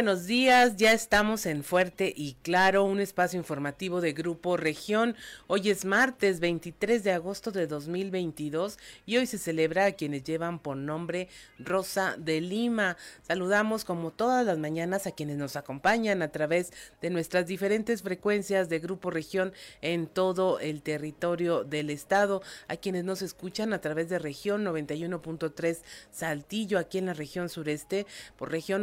Buenos días, ya estamos en Fuerte y Claro, un espacio informativo de Grupo Región. Hoy es martes 23 de agosto de 2022 y hoy se celebra a quienes llevan por nombre Rosa de Lima. Saludamos como todas las mañanas a quienes nos acompañan a través de nuestras diferentes frecuencias de Grupo Región en todo el territorio del estado, a quienes nos escuchan a través de región 91.3 Saltillo aquí en la región sureste, por región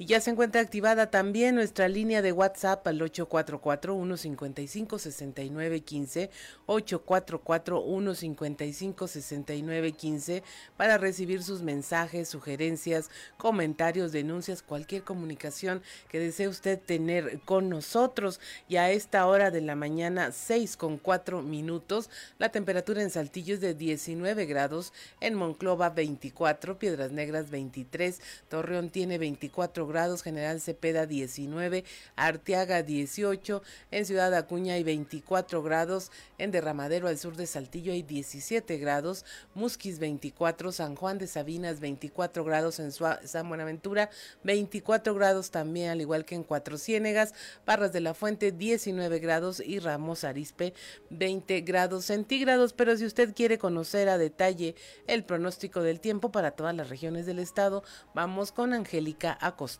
Y ya se encuentra activada también nuestra línea de WhatsApp al 844-155-6915, 844-155-6915 para recibir sus mensajes, sugerencias, comentarios, denuncias, cualquier comunicación que desee usted tener con nosotros. Y a esta hora de la mañana, 6 con 4 minutos, la temperatura en Saltillo es de 19 grados, en Monclova 24, Piedras Negras 23, Torreón tiene 24 grados, General Cepeda 19, Arteaga 18, en Ciudad Acuña hay 24 grados, en Derramadero al sur de Saltillo hay 17 grados, Musquis 24, San Juan de Sabinas 24 grados, en San Buenaventura 24 grados también, al igual que en Cuatro Ciénegas, Barras de la Fuente 19 grados y Ramos Arispe 20 grados centígrados, pero si usted quiere conocer a detalle el pronóstico del tiempo para todas las regiones del estado, vamos con Angélica Acosta.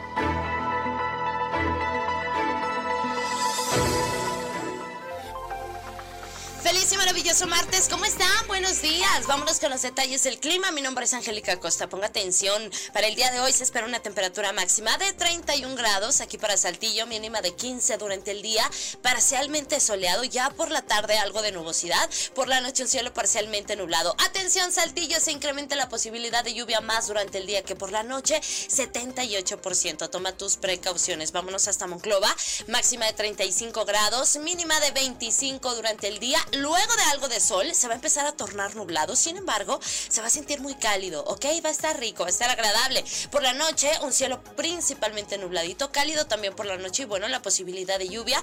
Martes, ¿cómo están? Buenos días. Vámonos con los detalles del clima. Mi nombre es Angélica Acosta. Ponga atención. Para el día de hoy se espera una temperatura máxima de 31 grados aquí para Saltillo, mínima de 15 durante el día, parcialmente soleado, ya por la tarde algo de nubosidad, por la noche un cielo parcialmente nublado. Atención Saltillo, se incrementa la posibilidad de lluvia más durante el día que por la noche, 78%. Toma tus precauciones. Vámonos hasta Monclova, máxima de 35 grados, mínima de 25 durante el día Luego de algo de sol, se va a empezar a tornar nublado. Sin embargo, se va a sentir muy cálido, ¿ok? Va a estar rico, va a estar agradable. Por la noche, un cielo principalmente nubladito, cálido también por la noche. Y bueno, la posibilidad de lluvia,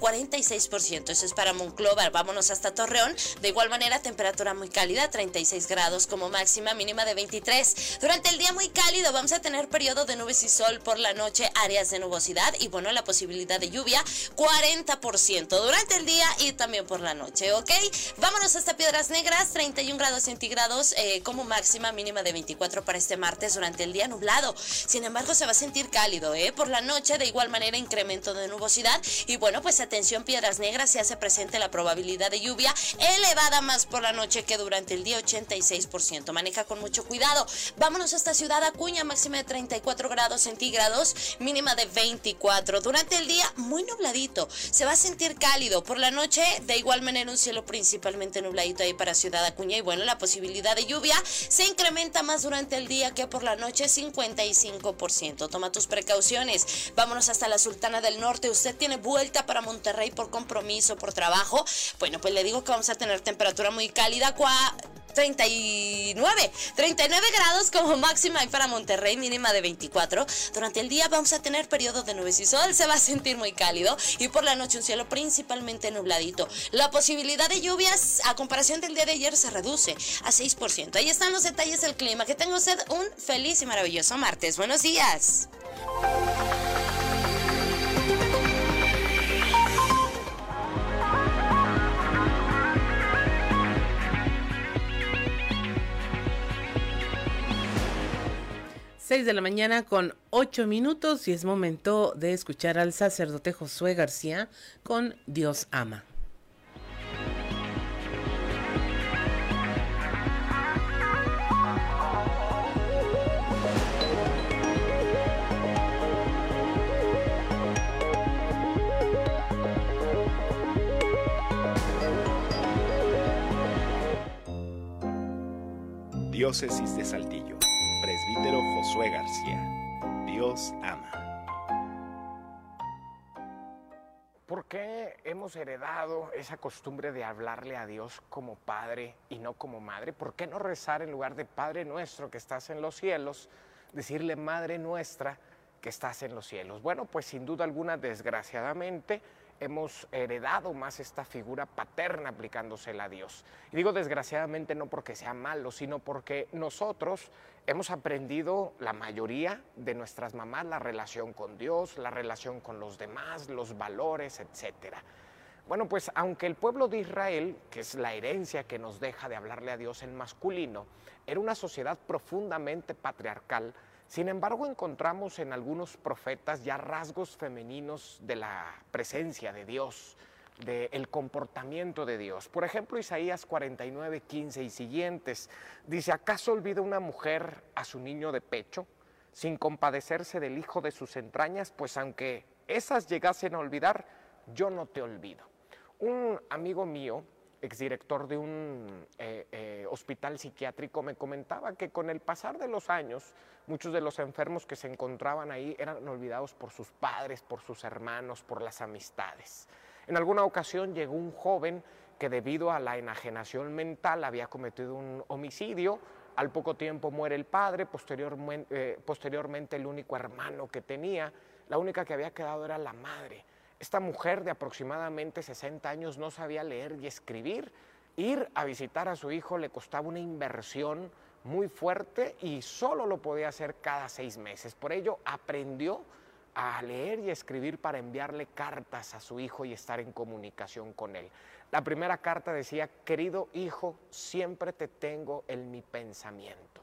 46%. Eh, Eso es para Monclova. Vámonos hasta Torreón. De igual manera, temperatura muy cálida, 36 grados como máxima, mínima de 23. Durante el día muy cálido, vamos a tener periodo de nubes y sol por la noche, áreas de nubosidad. Y bueno, la posibilidad de lluvia, 40% durante el día y también por la noche. ¿ok? Vámonos hasta Piedras Negras, 31 grados centígrados eh, como máxima mínima de 24 para este martes durante el día nublado. Sin embargo, se va a sentir cálido, ¿eh? Por la noche, de igual manera, incremento de nubosidad. Y bueno, pues atención, Piedras Negras, se hace presente la probabilidad de lluvia elevada más por la noche que durante el día 86%. Maneja con mucho cuidado. Vámonos hasta Ciudad Acuña, máxima de 34 grados centígrados, mínima de 24. Durante el día, muy nubladito. Se va a sentir cálido. Por la noche, de igual manera, un cielo principalmente nubladito ahí para Ciudad Acuña y bueno, la posibilidad de lluvia se incrementa más durante el día que por la noche 55%. Toma tus precauciones. Vámonos hasta la Sultana del Norte. Usted tiene vuelta para Monterrey por compromiso, por trabajo. Bueno, pues le digo que vamos a tener temperatura muy cálida 39, 39 grados como máxima y para Monterrey, mínima de 24. Durante el día vamos a tener periodo de nubes y sol, se va a sentir muy cálido y por la noche un cielo principalmente nubladito. La posibilidad de lluvias a comparación del día de ayer se reduce a 6%. Ahí están los detalles del clima. Que tenga usted un feliz y maravilloso martes. Buenos días. 6 de la mañana con 8 minutos y es momento de escuchar al sacerdote Josué García con Dios ama. Diócesis de Saltillo Josué García. Dios ama. ¿Por qué hemos heredado esa costumbre de hablarle a Dios como Padre y no como Madre? ¿Por qué no rezar en lugar de Padre nuestro que estás en los cielos, decirle Madre nuestra que estás en los cielos? Bueno, pues sin duda alguna, desgraciadamente, hemos heredado más esta figura paterna aplicándosela a Dios. Y digo desgraciadamente no porque sea malo, sino porque nosotros hemos aprendido, la mayoría de nuestras mamás, la relación con Dios, la relación con los demás, los valores, etc. Bueno, pues aunque el pueblo de Israel, que es la herencia que nos deja de hablarle a Dios en masculino, era una sociedad profundamente patriarcal, sin embargo, encontramos en algunos profetas ya rasgos femeninos de la presencia de Dios, del comportamiento de Dios. Por ejemplo, Isaías 49, 15 y siguientes dice, ¿acaso olvida una mujer a su niño de pecho sin compadecerse del hijo de sus entrañas? Pues aunque esas llegasen a olvidar, yo no te olvido. Un amigo mío exdirector de un eh, eh, hospital psiquiátrico, me comentaba que con el pasar de los años, muchos de los enfermos que se encontraban ahí eran olvidados por sus padres, por sus hermanos, por las amistades. En alguna ocasión llegó un joven que debido a la enajenación mental había cometido un homicidio, al poco tiempo muere el padre, posteriormente, eh, posteriormente el único hermano que tenía, la única que había quedado era la madre. Esta mujer de aproximadamente 60 años no sabía leer y escribir. Ir a visitar a su hijo le costaba una inversión muy fuerte y solo lo podía hacer cada seis meses. Por ello aprendió a leer y escribir para enviarle cartas a su hijo y estar en comunicación con él. La primera carta decía, querido hijo, siempre te tengo en mi pensamiento.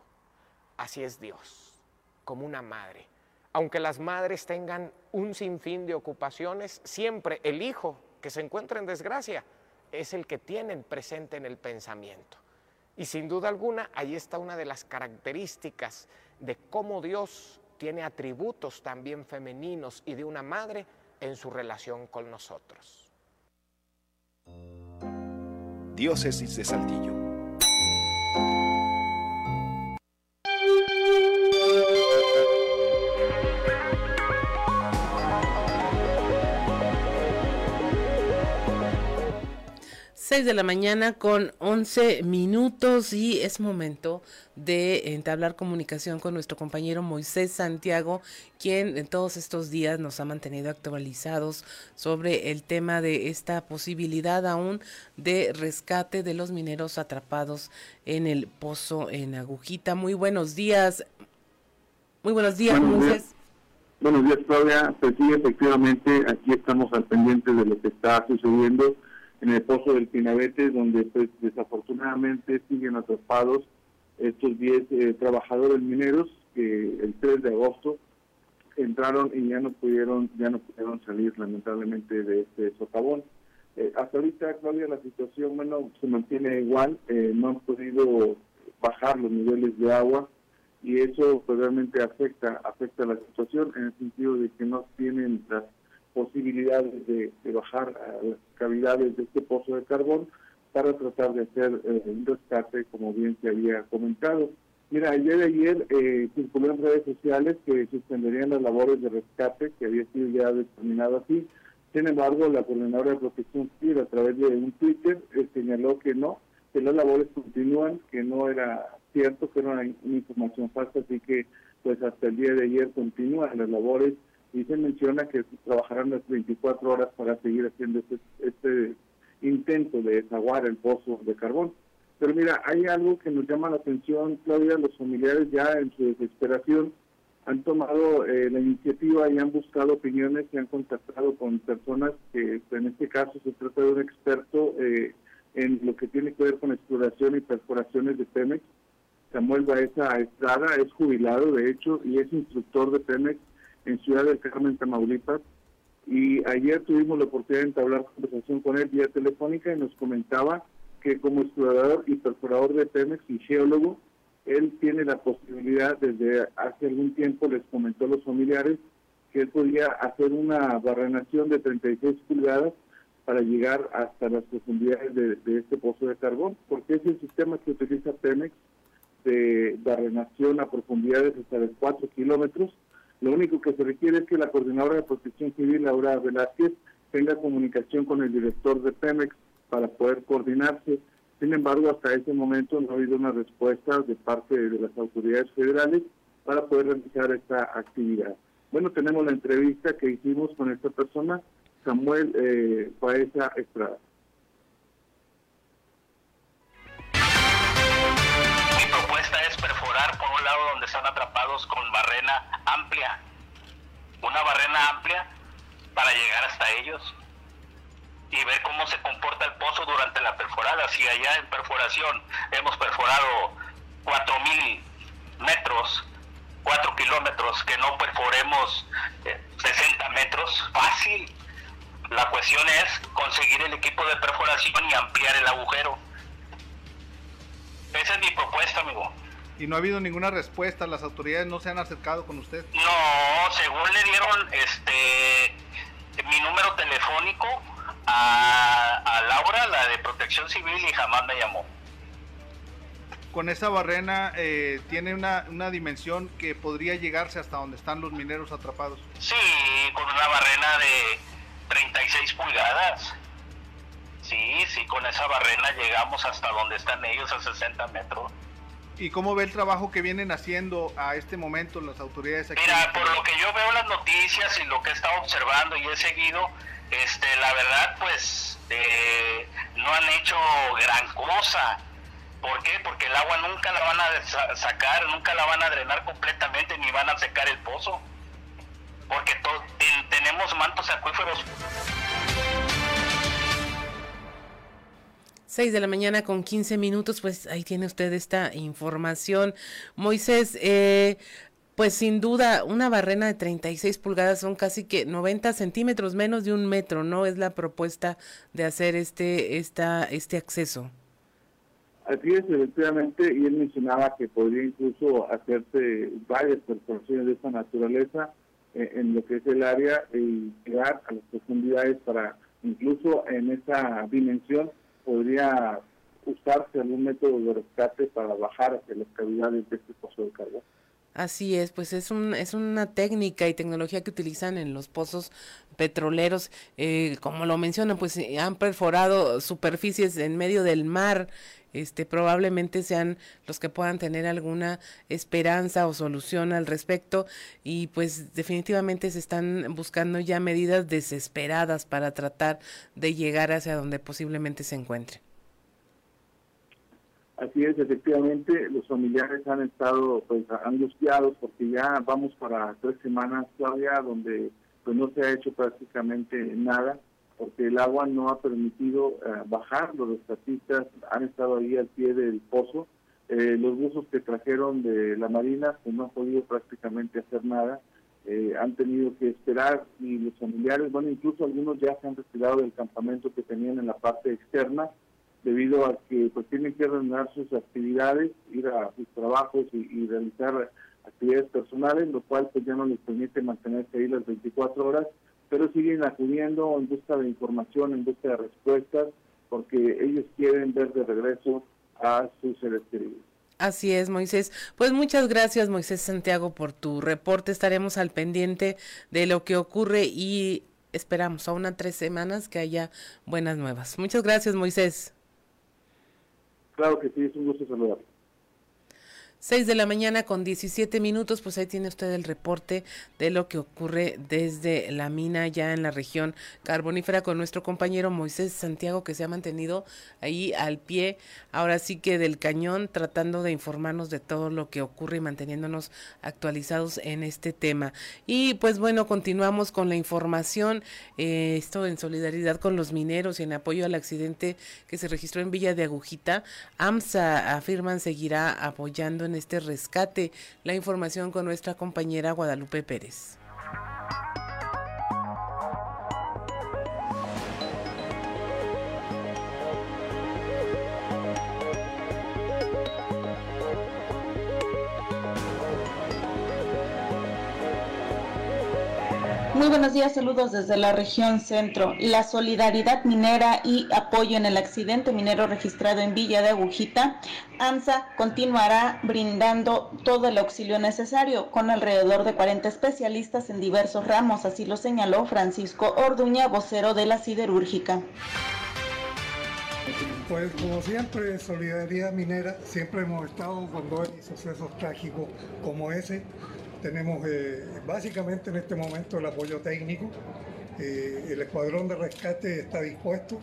Así es Dios, como una madre aunque las madres tengan un sinfín de ocupaciones, siempre el hijo que se encuentra en desgracia es el que tienen presente en el pensamiento. Y sin duda alguna, ahí está una de las características de cómo Dios tiene atributos también femeninos y de una madre en su relación con nosotros. Diócesis de Saltillo. 6 de la mañana con 11 minutos y es momento de entablar comunicación con nuestro compañero Moisés Santiago, quien en todos estos días nos ha mantenido actualizados sobre el tema de esta posibilidad aún de rescate de los mineros atrapados en el pozo en Agujita. Muy buenos días. Muy buenos días, Moisés. Buenos días, Claudia. Pues sí, efectivamente, aquí estamos al pendiente de lo que está sucediendo en el pozo del Pinabete, donde pues desafortunadamente siguen atrapados estos 10 eh, trabajadores mineros que el 3 de agosto entraron y ya no pudieron ya no pudieron salir lamentablemente de este socavón. Eh, hasta ahorita, Claudia, la situación bueno se mantiene igual, eh, no han podido bajar los niveles de agua y eso pues, realmente afecta afecta la situación en el sentido de que no tienen las posibilidades de, bajar a las cavidades de este pozo de carbón para tratar de hacer eh, un rescate, como bien se había comentado. Mira, ayer de ayer eh, circuló en redes sociales que suspenderían las labores de rescate, que había sido ya determinado así. Sin embargo, la coordinadora de protección civil, a través de un Twitter, eh, señaló que no, que las labores continúan, que no era cierto, que era una, información falsa, así que pues hasta el día de ayer continúan las labores y se menciona que trabajarán las 24 horas para seguir haciendo este, este intento de desaguar el pozo de carbón. Pero mira, hay algo que nos llama la atención, Claudia, los familiares ya en su desesperación han tomado eh, la iniciativa y han buscado opiniones y han contactado con personas que en este caso se trata de un experto eh, en lo que tiene que ver con exploración y perforaciones de Pemex. Samuel Baeza Estrada es jubilado, de hecho, y es instructor de Pemex en Ciudad del Carmen, Tamaulipas. Y ayer tuvimos la oportunidad de entablar conversación con él vía telefónica y nos comentaba que como explorador y perforador de Pemex y geólogo, él tiene la posibilidad, desde hace algún tiempo les comentó a los familiares, que él podía hacer una barrenación de 36 pulgadas para llegar hasta las profundidades de, este pozo de carbón, porque es el sistema que utiliza Pemex de barrenación a profundidades hasta de 4 kilómetros. Lo único que se requiere es que la coordinadora de protección civil, Laura Velázquez, tenga comunicación con el director de Pemex para poder coordinarse sin embargo, hasta ese momento no ha habido una respuesta de parte de las autoridades federales para poder realizar esta actividad. Bueno, tenemos la entrevista que hicimos con esta persona, Samuel eh, Paesa Estrada. Mi propuesta es perforar por un lado donde están atrapados con amplia, una barrena amplia para llegar hasta ellos y ver cómo se comporta el pozo durante la perforada. Si allá en perforación hemos perforado 4.000 metros, 4 kilómetros, que no perforemos 60 eh, metros, fácil. La cuestión es conseguir el equipo de perforación y ampliar el agujero. Esa es mi propuesta, amigo. ¿Y no ha habido ninguna respuesta? ¿Las autoridades no se han acercado con usted? No, según le dieron este mi número telefónico, a, Laura, la de protección civil, y jamás me llamó. Con esa barrena eh, tiene una, una dimensión que podría llegarse hasta donde están los mineros atrapados. Sí, con una barrena de 36 pulgadas. Sí, sí, con esa barrena llegamos hasta donde están ellos a 60 metros. ¿Y cómo ve el trabajo que vienen haciendo a este momento las autoridades? Mira, por lo que yo veo las noticias y lo que he estado observando y he seguido, este, la verdad, pues eh, no han hecho gran cosa. ¿Por qué? Porque el agua nunca la van a sacar, nunca la van a drenar completamente, ni van a secar el pozo. Porque tenemos mantos acuíferos. 6 de la mañana con 15 minutos, pues ahí tiene usted esta información. Moisés, eh, pues sin duda, una barrena de 36 pulgadas son casi que 90 centímetros, menos de un metro, ¿no? Es la propuesta de hacer este, esta, este acceso. Así es, efectivamente, y él mencionaba que podría incluso hacerse varias perforaciones de esta naturaleza eh, en lo que es el área y llegar a las profundidades para, incluso en esa dimensión, podría usarse algún método de rescate para bajar las cavidades de este pozo de carbón. Así es, pues es, un, es una técnica y tecnología que utilizan en los pozos petroleros. Eh, como lo mencionan, pues eh, han perforado superficies en medio del mar. Este, probablemente sean los que puedan tener alguna esperanza o solución al respecto y pues definitivamente se están buscando ya medidas desesperadas para tratar de llegar hacia donde posiblemente se encuentre. Así es, efectivamente, los familiares han estado pues angustiados porque ya vamos para tres semanas todavía donde pues no se ha hecho prácticamente nada porque el agua no ha permitido eh, bajar, los rescatistas han estado ahí al pie del pozo, eh, los buzos que trajeron de la marina pues no han podido prácticamente hacer nada, eh, han tenido que esperar y los familiares, bueno, incluso algunos ya se han retirado del campamento que tenían en la parte externa, debido a que pues tienen que reanudar sus actividades, ir a sus trabajos y, realizar actividades personales, lo cual pues ya no les permite mantenerse ahí las 24 horas, pero siguen acudiendo en busca de información, en busca de respuestas, porque ellos quieren ver de regreso a sus seres queridos. Así es, Moisés. Pues muchas gracias, Moisés Santiago, por tu reporte. Estaremos al pendiente de lo que ocurre y esperamos a unas tres semanas que haya buenas nuevas. Muchas gracias, Moisés. Claro que sí, es un gusto saludar. 6 de la mañana con 17 minutos, pues ahí tiene usted el reporte de lo que ocurre desde la mina ya en la región carbonífera con nuestro compañero Moisés Santiago que se ha mantenido ahí al pie, ahora sí que del cañón, tratando de informarnos de todo lo que ocurre y manteniéndonos actualizados en este tema. Y pues bueno, continuamos con la información, eh, esto en solidaridad con los mineros y en apoyo al accidente que se registró en Villa de Agujita. AMSA afirman seguirá apoyando en este rescate. La información con nuestra compañera Guadalupe Pérez. Muy buenos días, saludos desde la región centro. La solidaridad minera y apoyo en el accidente minero registrado en Villa de Agujita, AMSA continuará brindando todo el auxilio necesario con alrededor de 40 especialistas en diversos ramos, así lo señaló Francisco Orduña, vocero de la siderúrgica. Pues como siempre, Solidaridad Minera, siempre hemos estado cuando hay sucesos trágicos como ese, tenemos eh, básicamente en este momento el apoyo técnico. Eh, el escuadrón de rescate está dispuesto.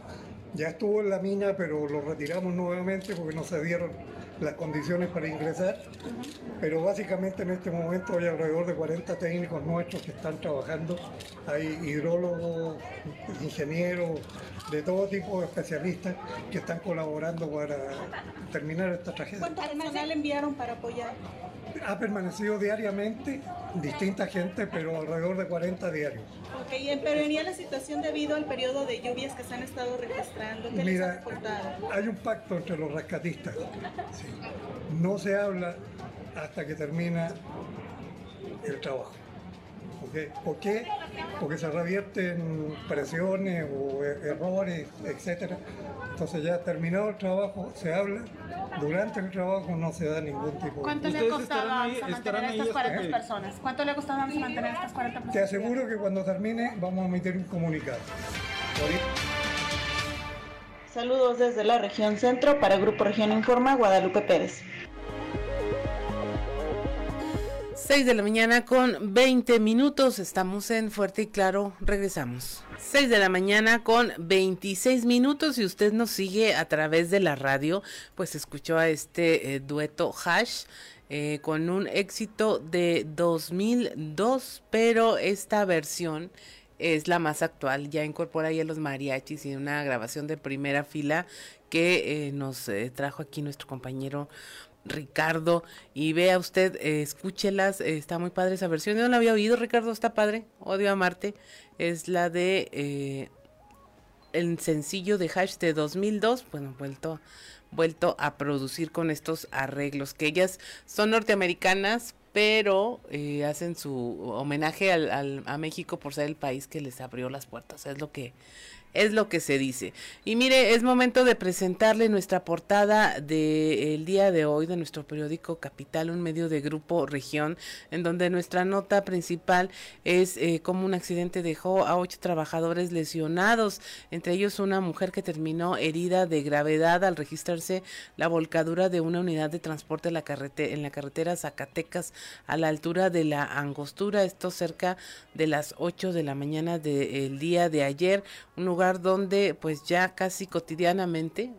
Ya estuvo en la mina, pero lo retiramos nuevamente porque no se dieron las condiciones para ingresar. Pero básicamente en este momento hay alrededor de 40 técnicos nuestros que están trabajando. Hay hidrólogos, ingenieros, de todo tipo especialistas que están colaborando para terminar esta tragedia. ¿Cuánto personal enviaron para apoyar? Ha permanecido diariamente distinta gente, pero alrededor de 40 diarios. Ok, pero venía la situación debido al periodo de lluvias que se han estado registrando. ¿Qué Mira, les ha reportado? hay un pacto entre los rescatistas. Sí. No se habla hasta que termina el trabajo. ¿Ok? ¿Por qué? Porque se revierten presiones o e- errores, etcétera. Entonces ya terminado el trabajo se habla, durante el trabajo no se da ningún tipo de... ¿Cuánto le ha costado a AMSA mantener a estas 40 personas? ¿Cuánto le ha costado a AMSA mantener a estas 40 personas? Te aseguro que cuando termine vamos a emitir un comunicado. Saludos desde la región centro para Grupo Región Informa, Guadalupe Pérez. 6 de la mañana con 20 minutos. Estamos en Fuerte y Claro. Regresamos. 6 de la mañana con 26 minutos. Y usted nos sigue a través de la radio, pues escuchó a este eh, dueto Hash. eh, con un éxito de 2002, pero esta versión es la más actual, ya incorpora ya los mariachis y una grabación de primera fila que eh, nos trajo aquí nuestro compañero Ricardo y vea usted, eh, escúchelas, eh, está muy padre esa versión. Yo no la había oído, Ricardo, está padre. Odio a Marte. Es la de eh, el sencillo de Hash de 2002, bueno, vuelto vuelto a producir con estos arreglos que ellas son norteamericanas pero hacen su homenaje al- a México por ser el país que les abrió las puertas es lo que es lo que se dice. Y mire, es momento de presentarle nuestra portada del día de hoy de nuestro periódico Capital, un medio de Grupo Región, en donde nuestra nota principal es eh, cómo un accidente dejó a ocho trabajadores lesionados, entre ellos una mujer que terminó herida de gravedad al registrarse la volcadura de una unidad de transporte en la, carrete- en la carretera Zacatecas a la altura de la Angostura, esto cerca de las 8 de la mañana del día de ayer, un lugar donde pues ya casi cotidianamente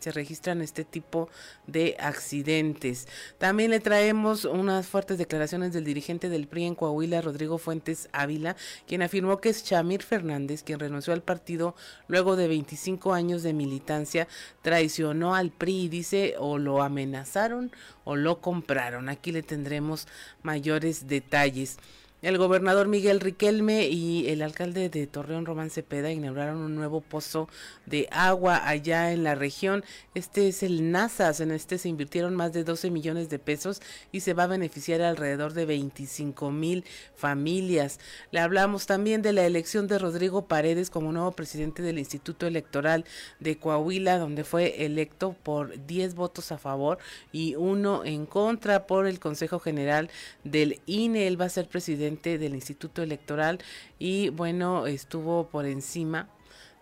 se registran este tipo de accidentes. También le traemos unas fuertes declaraciones del dirigente del PRI en Coahuila, Rodrigo Fuentes Ávila, quien afirmó que es Chamir Fernández, quien renunció al partido luego de 25 años de militancia, traicionó al PRI y dice o lo amenazaron o lo compraron. Aquí le tendremos mayores detalles. El gobernador Miguel Riquelme y el alcalde de Torreón, Román Cepeda, inauguraron un nuevo pozo de agua allá en la región. Este es el NASAS. En este se invirtieron más de 12 millones de pesos y se va a beneficiar a alrededor de 25 mil familias. Le hablamos también de la elección de Rodrigo Paredes como nuevo presidente del Instituto Electoral de Coahuila, donde fue electo por 10 votos a favor y uno en contra por el Consejo General del INE. Él va a ser presidente del Instituto Electoral y bueno, estuvo por encima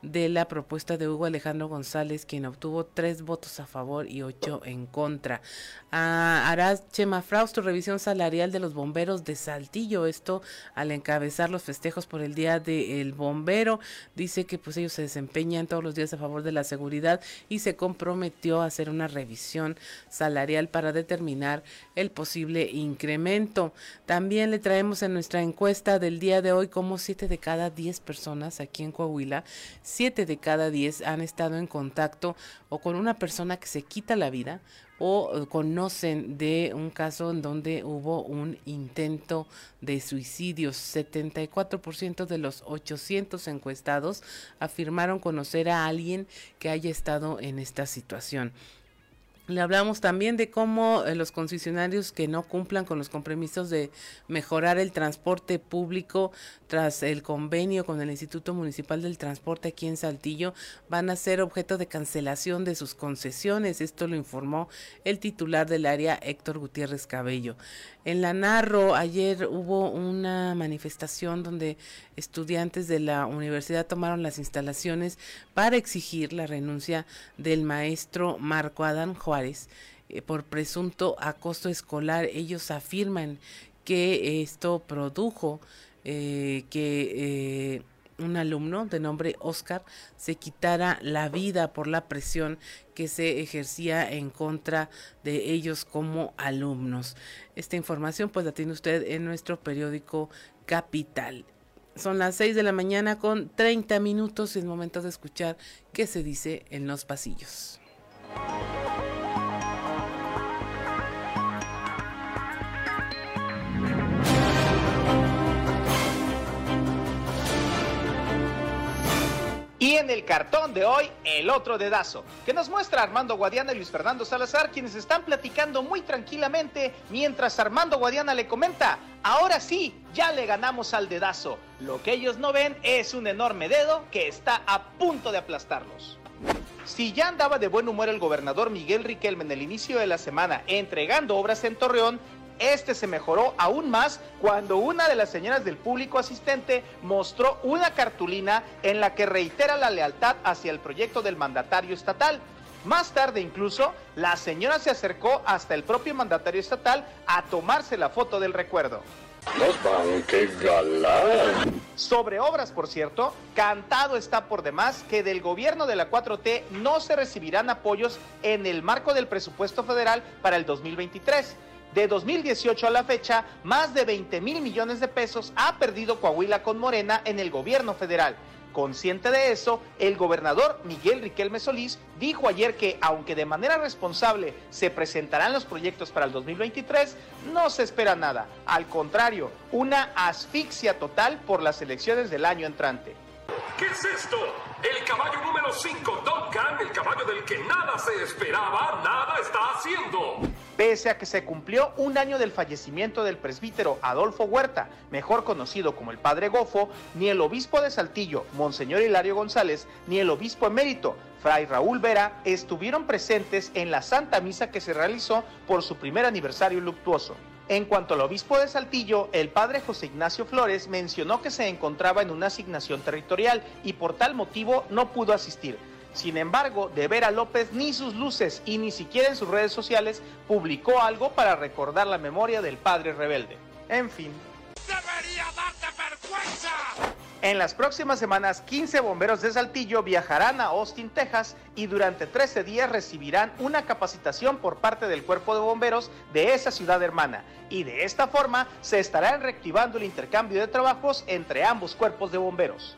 de la propuesta de Hugo Alejandro González, quien obtuvo tres votos a favor y ocho en contra. A Araz Chema Frausto, revisión salarial de los bomberos de Saltillo, esto al encabezar los festejos por el Día del Bombero, dice que pues ellos se desempeñan todos los días a favor de la seguridad y se comprometió a hacer una revisión salarial para determinar el posible incremento. También le traemos en nuestra encuesta del día de hoy como siete de cada diez personas aquí en Coahuila, siete de cada diez han estado en contacto o con una persona que se quita la vida o conocen de un caso en donde hubo un intento de suicidio. 74% de los 800 encuestados afirmaron conocer a alguien que haya estado en esta situación. Le hablamos también de cómo eh, los concesionarios que no cumplan con los compromisos de mejorar el transporte público tras el convenio con el Instituto Municipal del Transporte aquí en Saltillo van a ser objeto de cancelación de sus concesiones. Esto lo informó el titular del área Héctor Gutiérrez Cabello. En la Narro ayer hubo una manifestación donde estudiantes de la universidad tomaron las instalaciones para exigir la renuncia del maestro Marco Adán Juárez eh, por presunto acoso escolar. Ellos afirman que esto produjo eh, que eh, un alumno de nombre Oscar se quitara la vida por la presión que se ejercía en contra de ellos como alumnos. Esta información pues la tiene usted en nuestro periódico Capital. Son las 6 de la mañana con 30 minutos y es momento de escuchar qué se dice en los pasillos. En el cartón de hoy, el otro dedazo, que nos muestra Armando Guadiana y Luis Fernando Salazar, quienes están platicando muy tranquilamente, mientras Armando Guadiana le comenta, ahora sí, ya le ganamos al dedazo. Lo que ellos no ven es un enorme dedo que está a punto de aplastarlos. Si ya andaba de buen humor el gobernador Miguel Riquelme en el inicio de la semana entregando obras en Torreón, este se mejoró aún más cuando una de las señoras del público asistente mostró una cartulina en la que reitera la lealtad hacia el proyecto del mandatario estatal. Más tarde incluso, la señora se acercó hasta el propio mandatario estatal a tomarse la foto del recuerdo. ¡Qué galán! Sobre obras, por cierto, cantado está por demás que del gobierno de la 4T no se recibirán apoyos en el marco del presupuesto federal para el 2023. De 2018 a la fecha, más de 20 mil millones de pesos ha perdido Coahuila con Morena en el gobierno federal. Consciente de eso, el gobernador Miguel Riquelme Solís dijo ayer que, aunque de manera responsable se presentarán los proyectos para el 2023, no se espera nada. Al contrario, una asfixia total por las elecciones del año entrante. ¿Qué es esto? El caballo número 5, Duncan, el caballo del que nada se esperaba, nada está haciendo. Pese a que se cumplió un año del fallecimiento del presbítero Adolfo Huerta, mejor conocido como el Padre Gofo, ni el obispo de Saltillo, Monseñor Hilario González, ni el obispo emérito, Fray Raúl Vera, estuvieron presentes en la Santa Misa que se realizó por su primer aniversario luctuoso. En cuanto al obispo de Saltillo, el padre José Ignacio Flores mencionó que se encontraba en una asignación territorial y por tal motivo no pudo asistir. Sin embargo, de Vera López ni sus luces y ni siquiera en sus redes sociales publicó algo para recordar la memoria del padre rebelde. En fin. En las próximas semanas, 15 bomberos de Saltillo viajarán a Austin, Texas, y durante 13 días recibirán una capacitación por parte del cuerpo de bomberos de esa ciudad hermana. Y de esta forma se estará reactivando el intercambio de trabajos entre ambos cuerpos de bomberos.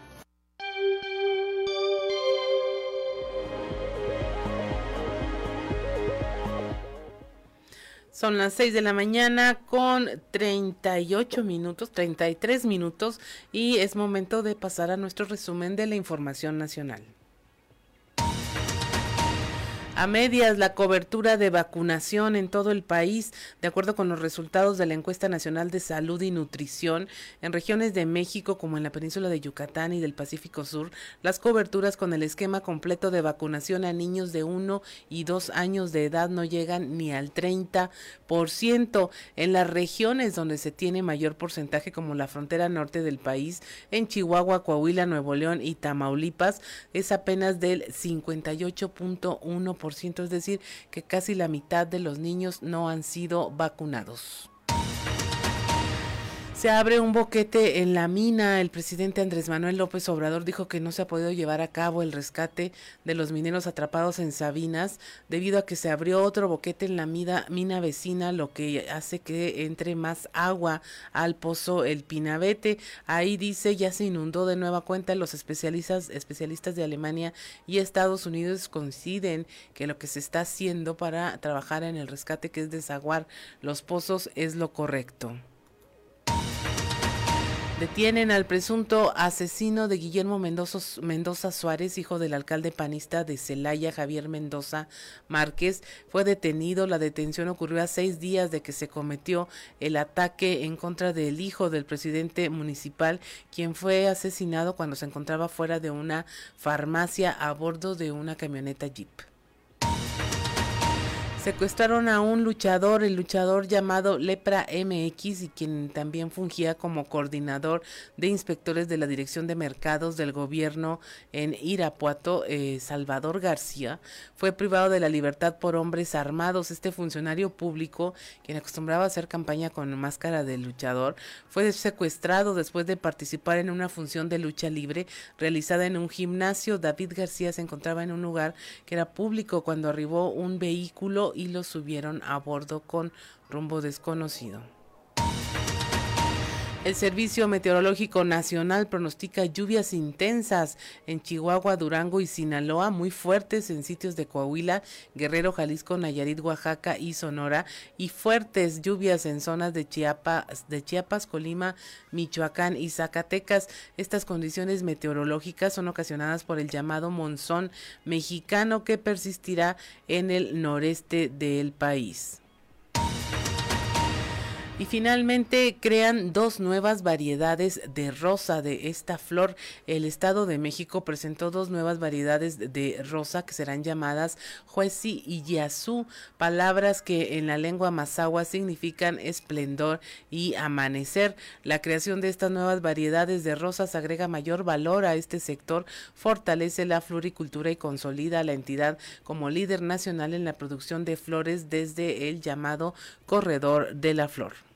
Son las 6 de la mañana con 38 minutos, 33 minutos y es momento de pasar a nuestro resumen de la información nacional. A medias la cobertura de vacunación en todo el país, de acuerdo con los resultados de la encuesta nacional de salud y nutrición, en regiones de México como en la península de Yucatán y del Pacífico Sur, las coberturas con el esquema completo de vacunación a niños de 1 y 2 años de edad no llegan ni al 30%. En las regiones donde se tiene mayor porcentaje como la frontera norte del país, en Chihuahua, Coahuila, Nuevo León y Tamaulipas, es apenas del 58.1%, es decir, que casi la mitad de los niños no han sido vacunados. Se abre un boquete en la mina. El presidente Andrés Manuel López Obrador dijo que no se ha podido llevar a cabo el rescate de los mineros atrapados en Sabinas debido a que se abrió otro boquete en la mina, vecina, lo que hace que entre más agua al pozo El Pinabete. Ahí dice ya se inundó de nueva cuenta. Los especialistas, especialistas de Alemania y Estados Unidos coinciden que lo que se está haciendo para trabajar en el rescate, que es desaguar los pozos, es lo correcto. Detienen al presunto asesino de Guillermo Mendoza, Mendoza, Suárez, hijo del alcalde panista de Celaya, Javier Mendoza Márquez. Fue detenido. La detención ocurrió a seis días de que se cometió el ataque en contra del hijo del presidente municipal, quien fue asesinado cuando se encontraba fuera de una farmacia a bordo de una camioneta Jeep. Secuestraron a un luchador, el luchador llamado Lepra MX y quien también fungía como coordinador de inspectores de la Dirección de Mercados del Gobierno en Irapuato, eh, Salvador García, fue privado de la libertad por hombres armados. Este funcionario público, quien acostumbraba a hacer campaña con máscara de luchador, fue secuestrado después de participar en una función de lucha libre realizada en un gimnasio. David García se encontraba en un lugar que era público cuando arribó un vehículo y lo subieron a bordo con rumbo desconocido. El Servicio Meteorológico Nacional pronostica lluvias intensas en Chihuahua, Durango y Sinaloa, muy fuertes en sitios de Coahuila, Guerrero, Jalisco, Nayarit, Oaxaca y Sonora, y fuertes lluvias en zonas de Chiapas, de Chiapas, Colima, Michoacán y Zacatecas. Estas condiciones meteorológicas son ocasionadas por el llamado monzón mexicano que persistirá en el noreste del país. Y finalmente crean dos nuevas variedades de rosa de esta flor. El Estado de México presentó dos nuevas variedades de rosa que serán llamadas Juesi y Yazú, palabras que en la lengua mazahua significan esplendor y amanecer. La creación de estas nuevas variedades de rosas agrega mayor valor a este sector, fortalece la floricultura y consolida a la entidad como líder nacional en la producción de flores desde el llamado corredor de la flor.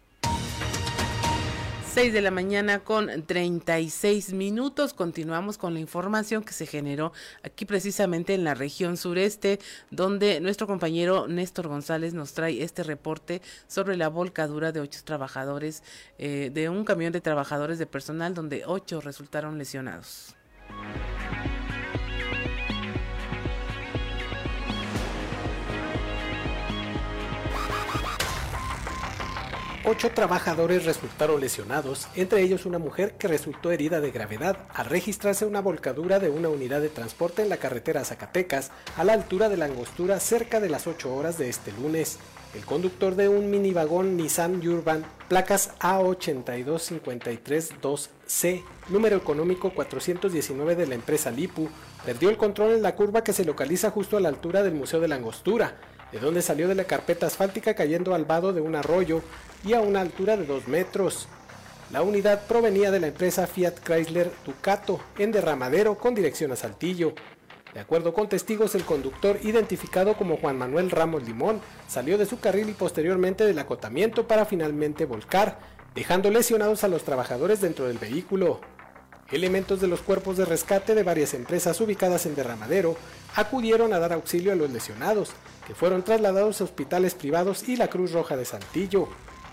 6 de la mañana con 36 minutos. Continuamos con la información que se generó aquí precisamente en la región sureste, donde nuestro compañero Néstor González nos trae este reporte sobre la volcadura de ocho trabajadores, eh, de un camión de trabajadores de personal, donde ocho resultaron lesionados. Ocho trabajadores resultaron lesionados, entre ellos una mujer que resultó herida de gravedad al registrarse una volcadura de una unidad de transporte en la carretera Zacatecas a la altura de la angostura cerca de las 8 horas de este lunes. El conductor de un minivagón Nissan Urban, placas A82532C, número económico 419 de la empresa Lipu, perdió el control en la curva que se localiza justo a la altura del Museo de la Angostura, de donde salió de la carpeta asfáltica cayendo al vado de un arroyo y a una altura de 2 metros. La unidad provenía de la empresa Fiat Chrysler Ducato en derramadero con dirección a Saltillo. De acuerdo con testigos, el conductor, identificado como Juan Manuel Ramos Limón, salió de su carril y posteriormente del acotamiento para finalmente volcar, dejando lesionados a los trabajadores dentro del vehículo. Elementos de los cuerpos de rescate de varias empresas ubicadas en derramadero acudieron a dar auxilio a los lesionados, que fueron trasladados a hospitales privados y la Cruz Roja de Saltillo.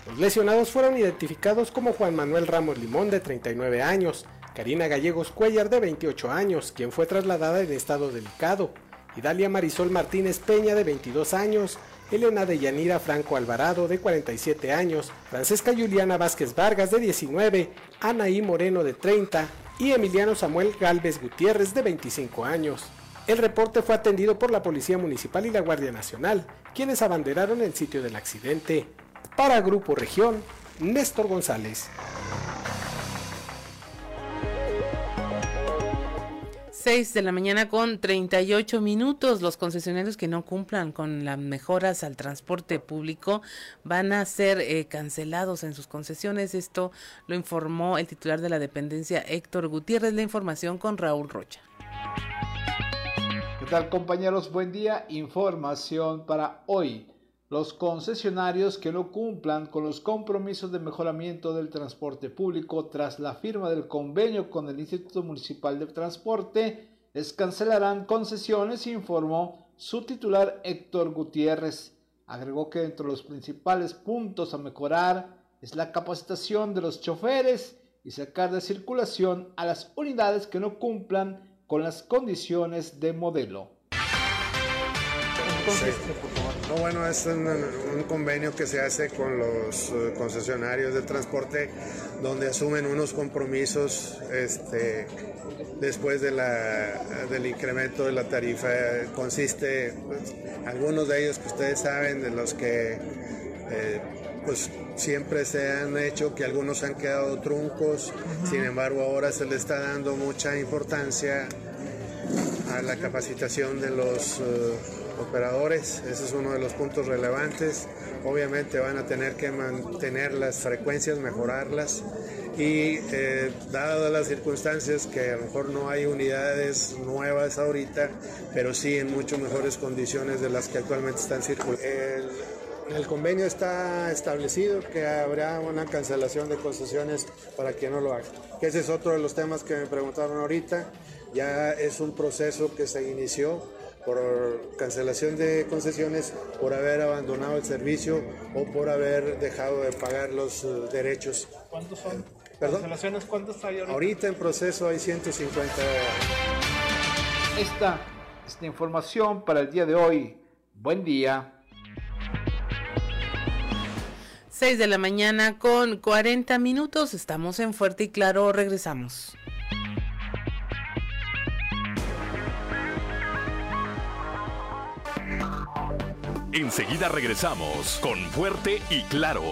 Los lesionados fueron identificados como Juan Manuel Ramos Limón de 39 años, Karina Gallegos Cuellar de 28 años, quien fue trasladada en estado delicado, y Dalia Marisol Martínez Peña de 22 años, Elena de Yanira Franco Alvarado de 47 años, Francesca Juliana Vázquez Vargas de 19, Anaí Moreno de 30 y Emiliano Samuel Galvez Gutiérrez de 25 años. El reporte fue atendido por la Policía Municipal y la Guardia Nacional, quienes abanderaron el sitio del accidente. Para Grupo Región, Néstor González. 6 de la mañana con 38 minutos. Los concesionarios que no cumplan con las mejoras al transporte público van a ser eh, cancelados en sus concesiones. Esto lo informó el titular de la dependencia Héctor Gutiérrez. La información con Raúl Rocha. ¿Qué tal compañeros? Buen día. Información para hoy. Los concesionarios que no cumplan con los compromisos de mejoramiento del transporte público tras la firma del convenio con el Instituto Municipal de Transporte les cancelarán concesiones, informó su titular Héctor Gutiérrez. Agregó que entre los principales puntos a mejorar es la capacitación de los choferes y sacar de circulación a las unidades que no cumplan con las condiciones de modelo. No, bueno, es un, convenio que se hace con los eh, concesionarios de transporte donde asumen unos compromisos este, después de la, del incremento de la tarifa. Consiste, pues, algunos de ellos que ustedes saben, de los que eh, pues siempre se han hecho, que algunos han quedado truncos, sin embargo ahora se le está dando mucha importancia a la capacitación de los... Eh, operadores, ese es uno de los puntos relevantes. Obviamente van a tener que mantener las frecuencias, mejorarlas y eh, dadas las circunstancias que a lo mejor no hay unidades nuevas ahorita, pero sí en mucho mejores condiciones de las que actualmente están circulando. El, el convenio está establecido que habrá una cancelación de concesiones para quien no lo haga. Ese es otro de los temas que me preguntaron ahorita. Ya es un proceso que se inició por cancelación de concesiones, por haber abandonado el servicio o por haber dejado de pagar los eh, derechos. ¿Cuántos son? ¿Perdón? ¿Cancelaciones cuántos hay ahorita? Ahorita en proceso hay 150. Esta es la información para el día de hoy. Buen día. 6 de la mañana con 40 minutos. Estamos en Fuerte y Claro. Regresamos. Enseguida regresamos con Fuerte y Claro.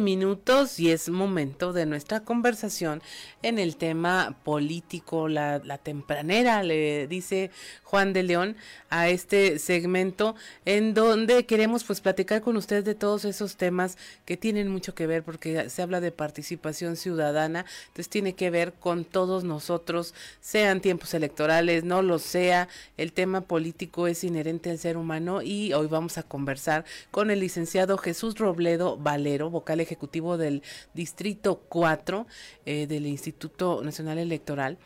minutos y es momento de nuestra conversación en el tema político, la, tempranera, le dice Juan de León a este segmento en donde queremos pues platicar con ustedes de todos esos temas que tienen mucho que ver porque se habla de participación ciudadana, entonces tiene que ver con todos nosotros, sean tiempos electorales, no lo sea, el tema político es inherente al ser humano y hoy vamos a conversar con el licenciado Jesús Robledo Valero, vocal ejecutivo del Distrito 4 eh, del Instituto Nacional Electoral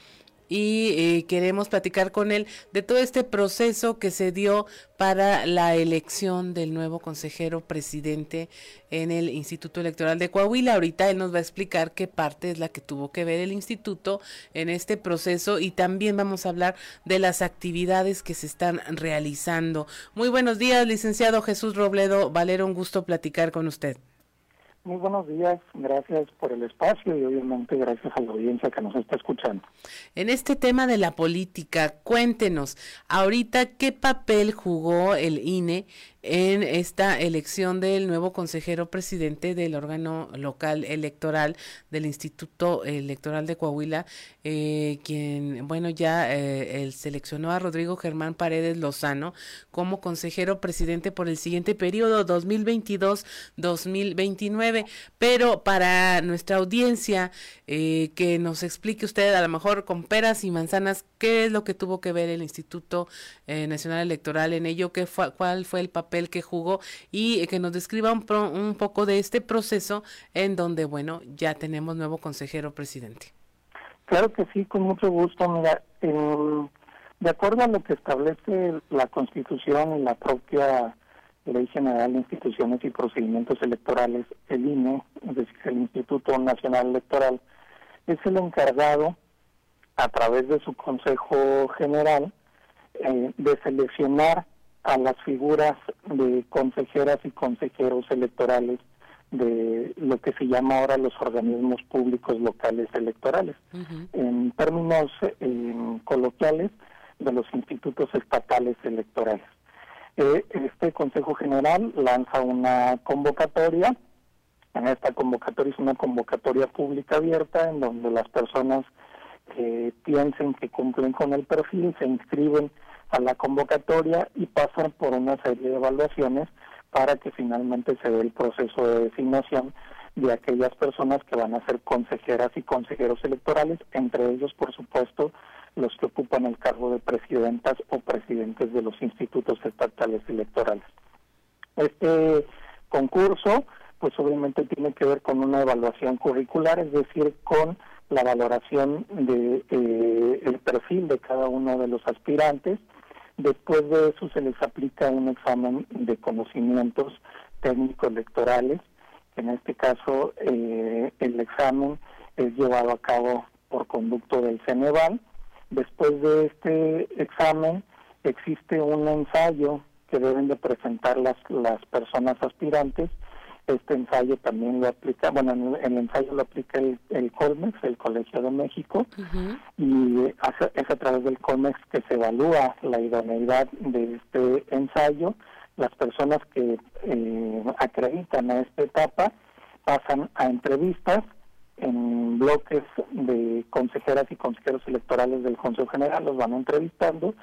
y eh, queremos platicar con él de todo este proceso que se dio para la elección del nuevo consejero presidente en el Instituto Electoral de Coahuila. Ahorita él nos va a explicar qué parte es la que tuvo que ver el instituto en este proceso y también vamos a hablar de las actividades que se están realizando. Muy buenos días, licenciado Jesús Robledo Valero, un gusto platicar con usted. Muy buenos días, gracias por el espacio y obviamente gracias a la audiencia que nos está escuchando. En este tema de la política, cuéntenos, ahorita qué papel jugó el INE en esta elección del nuevo consejero presidente del órgano local electoral del Instituto Electoral de Coahuila, eh, quien, bueno, ya eh, él seleccionó a Rodrigo Germán Paredes Lozano como consejero presidente por el siguiente periodo 2022-2029. Pero para nuestra audiencia, eh, que nos explique usted a lo mejor con peras y manzanas qué es lo que tuvo que ver el Instituto Nacional Electoral en ello, qué fue, cuál fue el papel que jugó y que nos describa un, un poco de este proceso en donde, bueno, ya tenemos nuevo consejero presidente. Claro que sí, con mucho gusto. Mira, de acuerdo a lo que establece la Constitución y la propia Ley General de Instituciones y Procedimientos Electorales, el INE, es decir, el Instituto Nacional Electoral, es el encargado, a través de su Consejo General, eh, de seleccionar a las figuras de consejeras y consejeros electorales de lo que se llama ahora los organismos públicos locales electorales. En términos coloquiales, de los institutos estatales electorales. Eh, este Consejo General lanza una convocatoria. En esta convocatoria es una convocatoria pública abierta en donde las personas que piensen que cumplen con el perfil se inscriben a la convocatoria y pasan por una serie de evaluaciones para que finalmente se dé el proceso de designación de aquellas personas que van a ser consejeras y consejeros electorales, entre ellos, por supuesto, los que ocupan el cargo de presidentas o presidentes de los institutos estatales electorales. Este concurso, pues obviamente tiene que ver con una evaluación curricular, es decir, con la valoración de eh, el perfil de cada uno de los aspirantes. Después de eso se les aplica un examen de conocimientos técnicos electorales en este caso, eh, el examen es llevado a cabo por conducto del Ceneval. Después de este examen, existe un ensayo que deben de presentar las, las personas aspirantes. Este ensayo también lo aplica, bueno, el, ensayo lo aplica el, el, Colmex, el Colegio de México, y es a través del Colmex que se evalúa la idoneidad de este ensayo. Las personas que eh, acreditan a esta etapa pasan a entrevistas en bloques de consejeras y consejeros electorales del Consejo General, los van entrevistando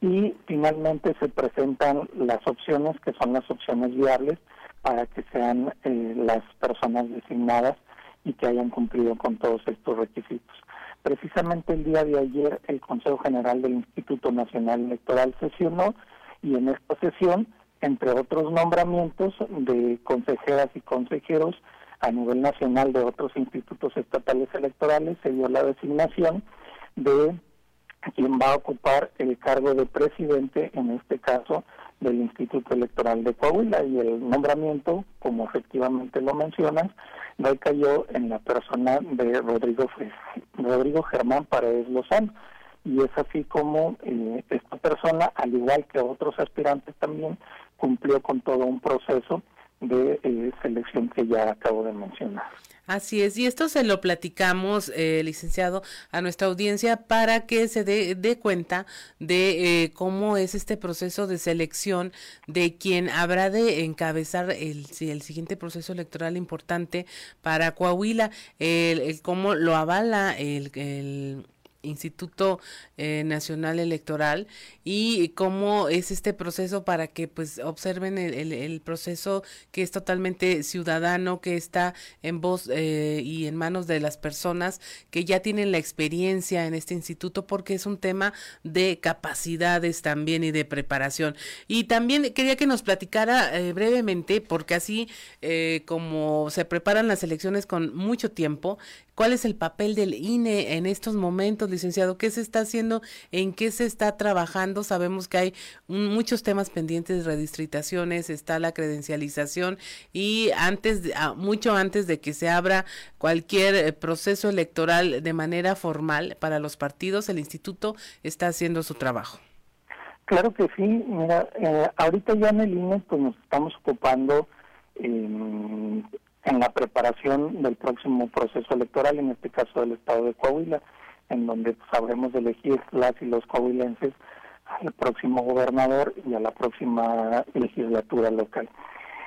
y finalmente se presentan las opciones que son las opciones viables para que sean eh, las personas designadas y que hayan cumplido con todos estos requisitos. Precisamente el día de ayer el Consejo General del Instituto Nacional Electoral sesionó y en esta sesión entre otros nombramientos de consejeras y consejeros a nivel nacional de otros institutos estatales electorales, se dio la designación de quien va a ocupar el cargo de presidente, en este caso, del Instituto Electoral de Coahuila y el nombramiento, como efectivamente lo mencionas, recayó en la persona de Rodrigo, Rodrigo Germán Paredes Lozano. Y es así como eh, esta persona, al igual que otros aspirantes también, cumplió con todo un proceso de eh, selección que ya acabo de mencionar. Así es, y esto se lo platicamos, eh, licenciado, a nuestra audiencia para que se dé cuenta de eh, cómo es este proceso de selección de quien habrá de encabezar el, el siguiente proceso electoral importante para Coahuila, el, cómo lo avala el, el Instituto eh, Nacional Electoral y cómo es este proceso para que pues observen el, proceso que es totalmente ciudadano, que está en voz eh, y en manos de las personas que ya tienen la experiencia en este instituto porque es un tema de capacidades también y de preparación. Y también quería que nos platicara eh, brevemente, porque así como se preparan las elecciones con mucho tiempo, ¿Cuál es el papel del INE en estos momentos, licenciado? ¿Qué se está haciendo? ¿En qué se está trabajando? Sabemos que hay muchos temas pendientes, redistritaciones, está la credencialización y antes, ah, mucho antes de que se abra cualquier eh, proceso electoral de manera formal para los partidos, el instituto está haciendo su trabajo. Claro que sí, mira, eh, ahorita ya en el INE pues nos estamos ocupando en la preparación del próximo proceso electoral, en este caso del estado de Coahuila, en donde sabremos elegir las y los coahuilenses al próximo gobernador y a la próxima legislatura local.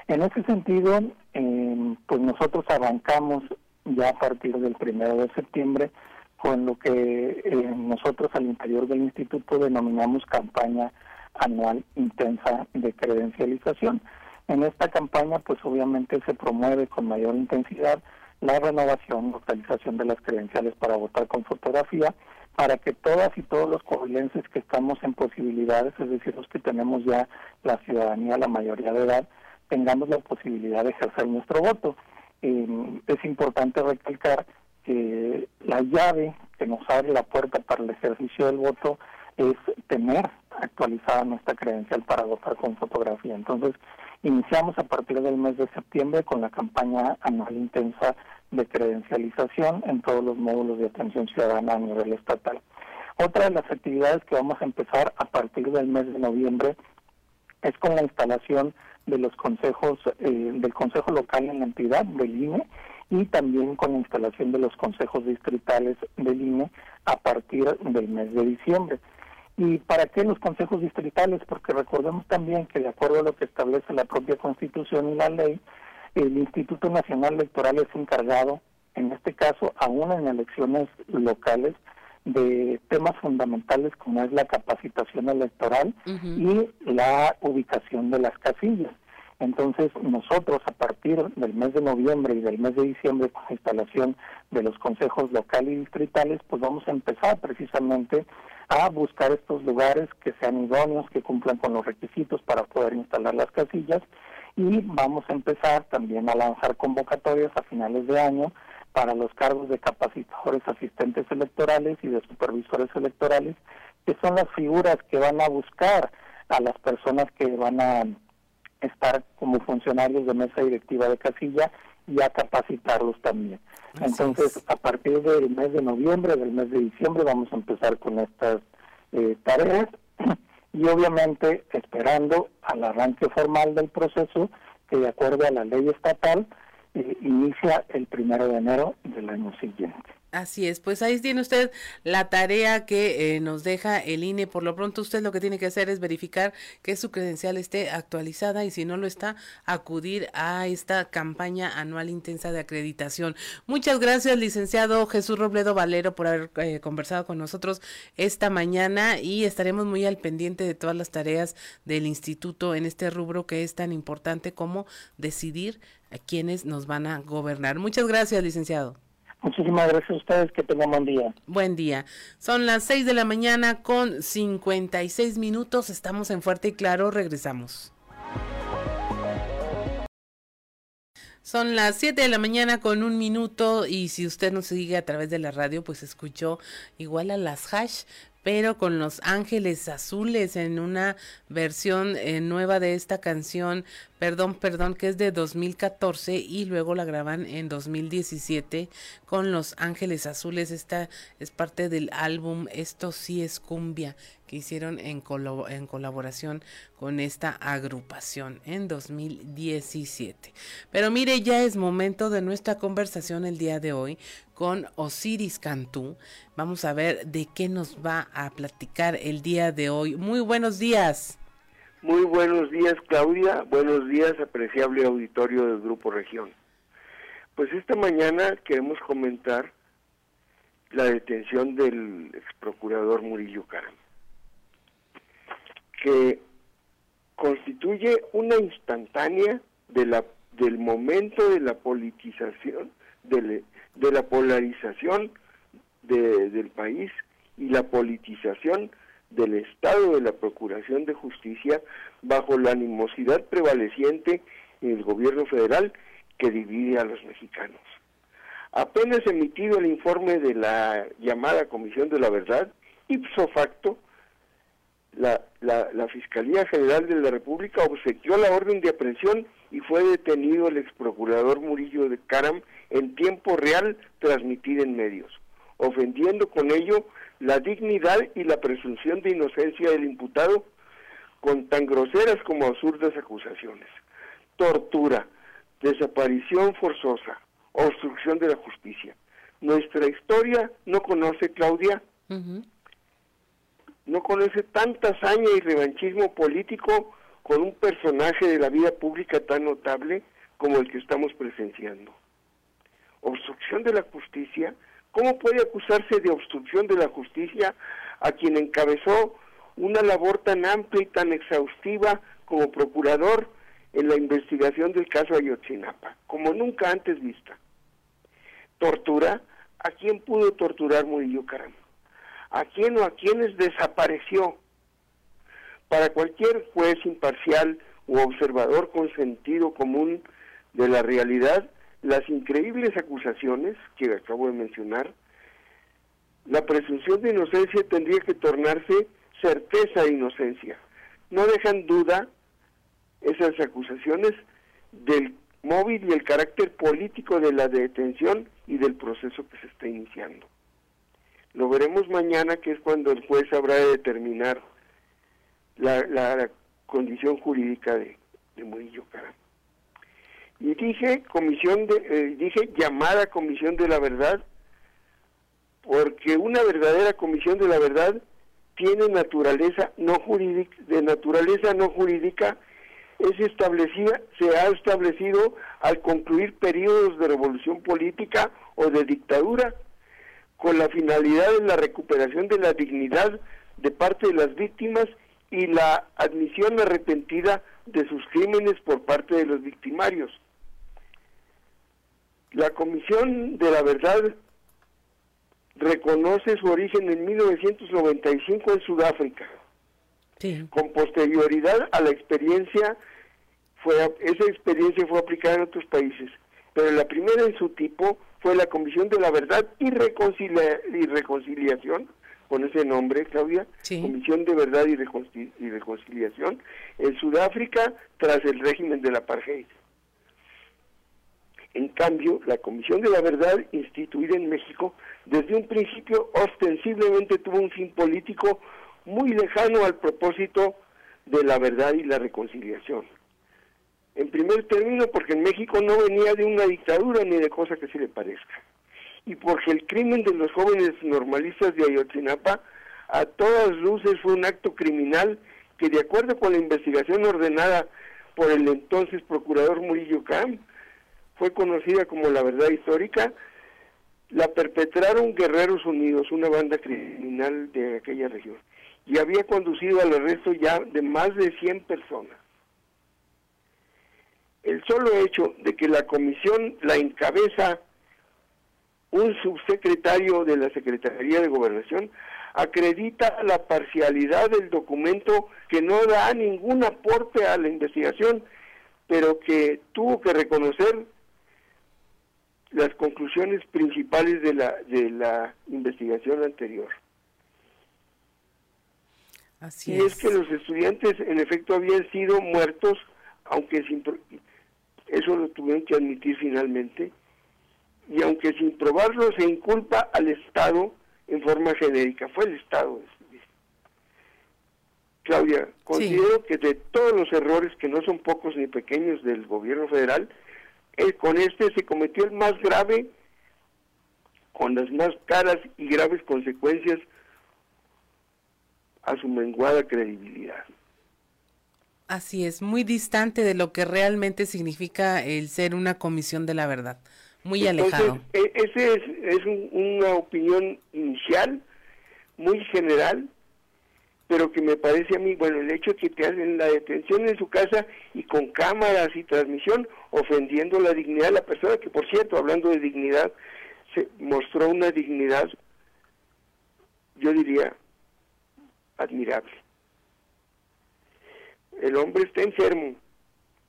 En ese sentido, eh, pues nosotros arrancamos ya a partir del primero de septiembre con lo que eh, nosotros al interior del instituto denominamos campaña anual intensa de credencialización. En esta campaña, pues obviamente se promueve con mayor intensidad la renovación, localización de las credenciales para votar con fotografía, para que todas y todos los coahuilenses que estamos en posibilidades, es decir, los que tenemos ya la ciudadanía, la mayoría de edad, tengamos la posibilidad de ejercer nuestro voto. Eh, es importante recalcar que la llave que nos abre la puerta para el ejercicio del voto es tener actualizada nuestra credencial para votar con fotografía. Entonces, iniciamos a partir del mes de septiembre con la campaña anual intensa de credencialización en todos los módulos de atención ciudadana a nivel estatal. Otra de las actividades que vamos a empezar a partir del mes de noviembre es con la instalación de los consejos eh, del consejo local en la entidad del INE y también con la instalación de los consejos distritales del INE a partir del mes de diciembre. ¿Y para qué los consejos distritales? Porque recordemos también que de acuerdo a lo que establece la propia Constitución y la ley, el Instituto Nacional Electoral es encargado, en este caso, aún en elecciones locales, de temas fundamentales como es la capacitación electoral y la ubicación de las casillas. Entonces, nosotros a partir del mes de noviembre y del mes de diciembre con la instalación de los consejos locales y distritales, pues vamos a empezar precisamente a buscar estos lugares que sean idóneos, que cumplan con los requisitos para poder instalar las casillas. Y vamos a empezar también a lanzar convocatorias a finales de año para los cargos de capacitadores asistentes electorales y de supervisores electorales, que son las figuras que van a buscar a las personas que van a estar como funcionarios de mesa directiva de casilla y a capacitarlos también. Entonces, a partir del mes de noviembre, del mes de diciembre, vamos a empezar con estas eh, tareas y obviamente esperando al arranque formal del proceso que de acuerdo a la ley estatal eh, inicia el primero de enero del año siguiente. Así es, pues ahí tiene usted la tarea que eh, nos deja el INE. Por lo pronto usted lo que tiene que hacer es verificar que su credencial esté actualizada y si no lo está, acudir a esta campaña anual intensa de acreditación. Muchas gracias, licenciado Jesús Robledo Valero, por haber eh, conversado con nosotros esta mañana y estaremos muy al pendiente de todas las tareas del instituto en este rubro que es tan importante como decidir a quienes nos van a gobernar. Muchas gracias, licenciado. Muchísimas gracias a ustedes, que tengan buen día. Buen día. Son las 6 de la mañana con 56 minutos, estamos en Fuerte y Claro, regresamos. Son las 7 de la mañana con un minuto y si usted nos sigue a través de la radio, pues escuchó igual a las hash, pero con los ángeles azules en una versión eh, nueva de esta canción perdón, perdón, que es de 2014 y luego la graban en 2017 con Los Ángeles Azules. Esta es parte del álbum Esto sí es cumbia que hicieron en, en colaboración con esta agrupación en 2017. Pero mire, ya es momento de nuestra conversación el día de hoy con Osiris Cantú. Vamos a ver de qué nos va a platicar el día de hoy. Muy buenos días. Muy buenos días, Claudia. Buenos días, apreciable auditorio del Grupo Región. Pues esta mañana queremos comentar la detención del ex procurador Murillo Caram, que constituye una instantánea de la, del momento de la politización, de, de la polarización del país y la politización del Estado de la Procuración de Justicia bajo la animosidad prevaleciente en el gobierno federal que divide a los mexicanos. Apenas emitido el informe de la llamada Comisión de la Verdad, ipso facto, la, la, Fiscalía General de la República obsequió la orden de aprehensión y fue detenido el ex procurador Murillo de Caram en tiempo real transmitida en medios, ofendiendo con ello la dignidad y la presunción de inocencia del imputado con tan groseras como absurdas acusaciones. Tortura, desaparición forzosa, obstrucción de la justicia. Nuestra historia no conoce, Claudia, no conoce tanta hazaña y revanchismo político con un personaje de la vida pública tan notable como el que estamos presenciando. Obstrucción de la justicia ¿Cómo puede acusarse de obstrucción de la justicia a quien encabezó una labor tan amplia y tan exhaustiva como procurador en la investigación del caso Ayotzinapa, como nunca antes vista? ¿Tortura? ¿A quién pudo torturar Murillo Caram? ¿A quién o a quiénes desapareció? Para cualquier juez imparcial u observador con sentido común de la realidad, las increíbles acusaciones que acabo de mencionar, la presunción de inocencia tendría que tornarse certeza de inocencia. No dejan duda esas acusaciones del móvil y el carácter político de la detención y del proceso que se está iniciando. Lo veremos mañana, que es cuando el juez habrá de determinar la, condición jurídica de, de Murillo Caram. Y dije comisión de, eh, dije llamada comisión de la verdad, porque una verdadera comisión de la verdad tiene naturaleza no jurídica, de naturaleza no jurídica, es establecida, se ha establecido al concluir periodos de revolución política o de dictadura, con la finalidad de la recuperación de la dignidad de parte de las víctimas y la admisión arrepentida de sus crímenes por parte de los victimarios. La Comisión de la Verdad reconoce su origen en 1995 en Sudáfrica. Con posterioridad a la experiencia, fue, esa experiencia fue aplicada en otros países, pero la primera en su tipo fue la Comisión de la Verdad y, y Reconciliación, con ese nombre, Claudia, Comisión de Verdad y, y Reconciliación, en Sudáfrica tras el régimen del apartheid. En cambio, la Comisión de la Verdad, instituida en México, desde un principio ostensiblemente tuvo un fin político muy lejano al propósito de la verdad y la reconciliación. En primer término, porque en México no venía de una dictadura ni de cosa que se le parezca. Y porque el crimen de los jóvenes normalistas de Ayotzinapa a todas luces fue un acto criminal que de acuerdo con la investigación ordenada por el entonces procurador Murillo Camp, fue conocida como la verdad histórica, la perpetraron Guerreros Unidos, una banda criminal de aquella región, y había conducido al arresto ya de más de 100 personas. El solo hecho de que la comisión la encabeza un subsecretario de la Secretaría de Gobernación acredita la parcialidad del documento que no da ningún aporte a la investigación, pero que tuvo que reconocer las conclusiones principales de la, de la investigación anterior. Así y es. que los estudiantes en efecto habían sido muertos, aunque sin, eso lo tuvieron que admitir finalmente, y aunque sin probarlo se inculpa al Estado en forma genérica, fue el Estado. Claudia, considero que de todos los errores, que no son pocos ni pequeños del gobierno federal, con este se cometió el más grave, con las más caras y graves consecuencias a su menguada credibilidad. Así es, muy distante de lo que realmente significa el ser una comisión de la verdad, muy alejado. E, ese es, es una opinión inicial, muy general, pero que me parece a mí, bueno, el hecho de que te hacen la detención en su casa y con cámaras y transmisión, ofendiendo la dignidad de la persona, que por cierto, hablando de dignidad, se mostró una dignidad, yo diría, admirable. El hombre está enfermo,